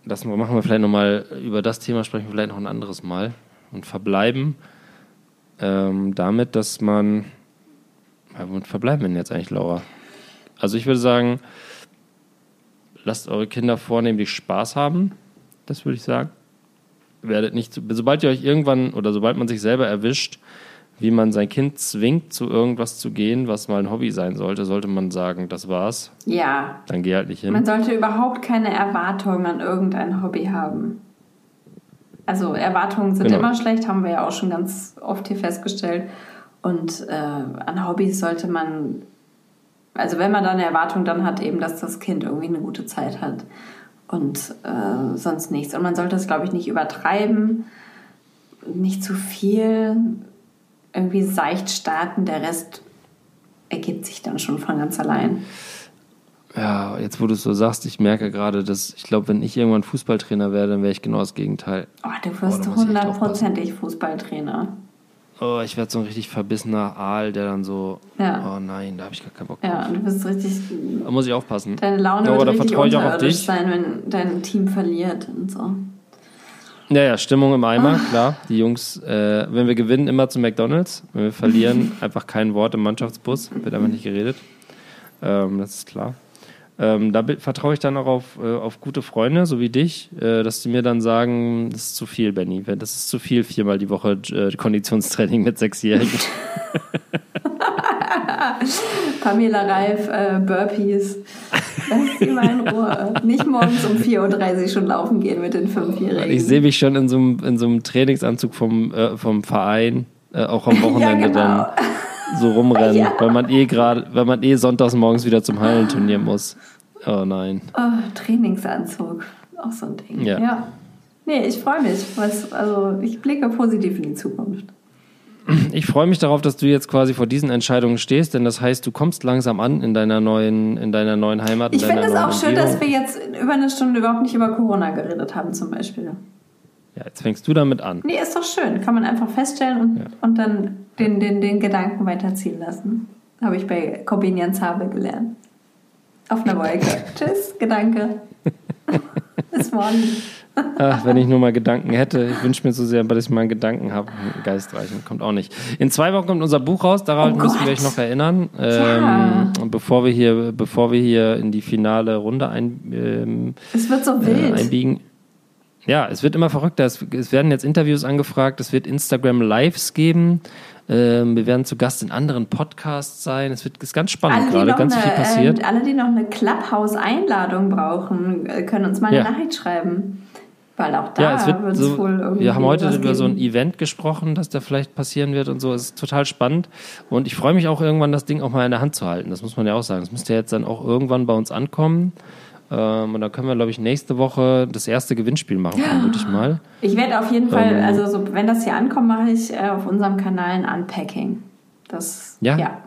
das machen wir vielleicht nochmal, über das Thema sprechen wir vielleicht noch ein anderes Mal und verbleiben ähm, damit, dass man. Ja, womit verbleiben wir denn jetzt eigentlich, Laura? Also ich würde sagen, lasst eure Kinder vornehmlich Spaß haben. Das würde ich sagen. Werdet nicht, sobald ihr euch irgendwann oder sobald man sich selber erwischt, wie man sein Kind zwingt, zu irgendwas zu gehen, was mal ein Hobby sein sollte, sollte man sagen, das war's. Ja. Dann geh halt nicht hin. Man sollte überhaupt keine Erwartungen an irgendein Hobby haben. Also Erwartungen sind genau. immer schlecht, haben wir ja auch schon ganz oft hier festgestellt. Und äh, an Hobbys sollte man, also wenn man da eine Erwartung dann hat, eben, dass das Kind irgendwie eine gute Zeit hat und äh, sonst nichts. Und man sollte es, glaube ich, nicht übertreiben, nicht zu viel, irgendwie seicht starten, der Rest ergibt sich dann schon von ganz allein. Ja, jetzt wo du es so sagst, ich merke gerade, dass ich glaube, wenn ich irgendwann Fußballtrainer werde, dann wäre ich genau das Gegenteil. Oh, du wirst hundertprozentig oh, Fußballtrainer. Oh, ich werde so ein richtig verbissener Aal, der dann so, ja. oh nein, da habe ich gar keinen Bock drauf. Ja, und du bist richtig. Da muss ich aufpassen. Deine Laune ja, wird richtig unterirdisch sein, wenn dein Team verliert und so. Ja, ja, Stimmung im Eimer, oh. klar. Die Jungs, äh, wenn wir gewinnen, immer zu McDonalds. Wenn wir verlieren, einfach kein Wort im Mannschaftsbus, wird einfach nicht geredet. Ähm, das ist klar. Ähm, da vertraue ich dann auch auf, äh, auf gute Freunde, so wie dich, äh, dass die mir dann sagen, das ist zu viel, Benny. Das ist zu viel, viermal die Woche äh, Konditionstraining mit Sechsjährigen. Pamela Reif, äh, Burpees. Lass sie mal in Ruhe. Nicht morgens um 4.30 Uhr schon laufen gehen mit den Fünfjährigen. Ich sehe mich schon in so einem, in so einem Trainingsanzug vom, äh, vom Verein, äh, auch am Wochenende ja, genau. dann so rumrennen, ja. weil man eh gerade, weil man eh sonntags morgens wieder zum Hallenturnier muss. Oh nein. Oh, Trainingsanzug. Auch so ein Ding. Ja. ja. Nee, ich freue mich. Was, also ich blicke positiv in die Zukunft. Ich freue mich darauf, dass du jetzt quasi vor diesen Entscheidungen stehst, denn das heißt, du kommst langsam an in deiner neuen, in deiner neuen Heimat. Ich finde es auch schön, dass wir jetzt über eine Stunde überhaupt nicht über Corona geredet haben, zum Beispiel. Ja, jetzt fängst du damit an. Nee, ist doch schön. Kann man einfach feststellen und, ja. und dann den, den, den Gedanken weiterziehen lassen. Habe ich bei Corbinian Zabe gelernt. Auf einer Wolke. Tschüss, Gedanke. Bis morgen. Ach, wenn ich nur mal Gedanken hätte. Ich wünsche mir so sehr, dass ich mal einen Gedanken habe. Geistreichen kommt auch nicht. In zwei Wochen kommt unser Buch raus, daran oh müssen wir euch noch erinnern. Ja. Ähm, bevor wir hier, bevor wir hier in die finale Runde ein, ähm, es wird so wild. Äh, einbiegen. Ja, es wird immer verrückter. Es, es, werden jetzt Interviews angefragt, es wird Instagram Lives geben. Ähm, wir werden zu Gast in anderen Podcasts sein. Es wird ist ganz spannend gerade, ganz eine, viel passiert. Äh, alle, die noch eine Clubhouse-Einladung brauchen, äh, können uns mal eine ja. Nachricht schreiben. Weil auch da ja, es wird so, wohl irgendwie. Wir haben heute über geben. so ein Event gesprochen, das da vielleicht passieren wird und so. Es ist total spannend. Und ich freue mich auch irgendwann, das Ding auch mal in der Hand zu halten. Das muss man ja auch sagen. Es müsste jetzt dann auch irgendwann bei uns ankommen. Ähm, und da können wir, glaube ich, nächste Woche das erste Gewinnspiel machen, vermute ich mal. Ich werde auf jeden Fall, ähm, also so, wenn das hier ankommt, mache ich äh, auf unserem Kanal ein Unpacking. Das, ja? Ja,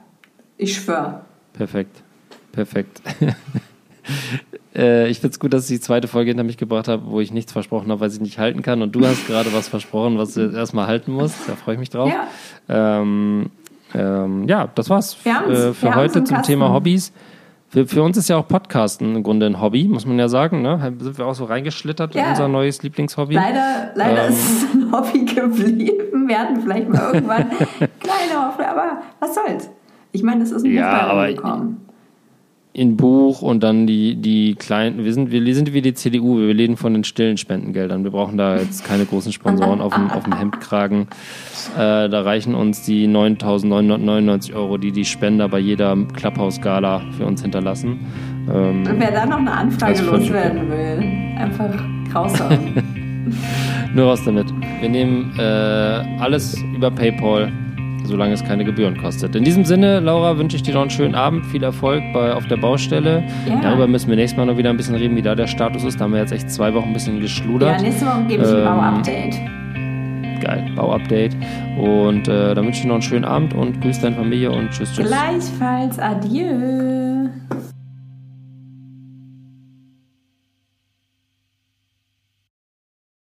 ich schwöre. Perfekt, perfekt. äh, ich finde es gut, dass ich die zweite Folge hinter mich gebracht habe, wo ich nichts versprochen habe, weil ich nicht halten kann. Und du hast gerade was versprochen, was du erstmal halten musst. Da freue ich mich drauf. Ja, ähm, ähm, ja das war's äh, für heute zum Thema Hobbys. Für, für uns ist ja auch Podcasten im Grunde ein Hobby, muss man ja sagen. Ne? Sind wir auch so reingeschlittert ja. in unser neues Lieblingshobby. Leider, leider ähm. ist es ein Hobby geblieben. Wir hatten vielleicht mal irgendwann kleine Hoffnung, aber was soll's? Ich meine, es ist ein ja, Buch aber gekommen in Buch und dann die, die kleinen, wir sind, wir sind wie die CDU, wir leben von den stillen Spendengeldern. Wir brauchen da jetzt keine großen Sponsoren auf dem, auf dem Hemdkragen. Äh, da reichen uns die 9.999 Euro, die die Spender bei jeder Clubhouse-Gala für uns hinterlassen. Ähm, Wer da noch eine Anfrage loswerden will, einfach raushauen. Nur raus damit. Wir nehmen äh, alles über PayPal solange es keine Gebühren kostet. In diesem Sinne, Laura, wünsche ich dir noch einen schönen Abend, viel Erfolg bei, auf der Baustelle. Ja. Darüber müssen wir nächstes Mal noch wieder ein bisschen reden, wie da der Status ist. Da haben wir jetzt echt zwei Wochen ein bisschen geschludert. Ja, nächste Woche gebe ich ähm, ein Bauupdate. Geil, Bauupdate. Und äh, dann wünsche ich dir noch einen schönen Abend und grüß deine Familie und tschüss, tschüss. Gleichfalls, adieu.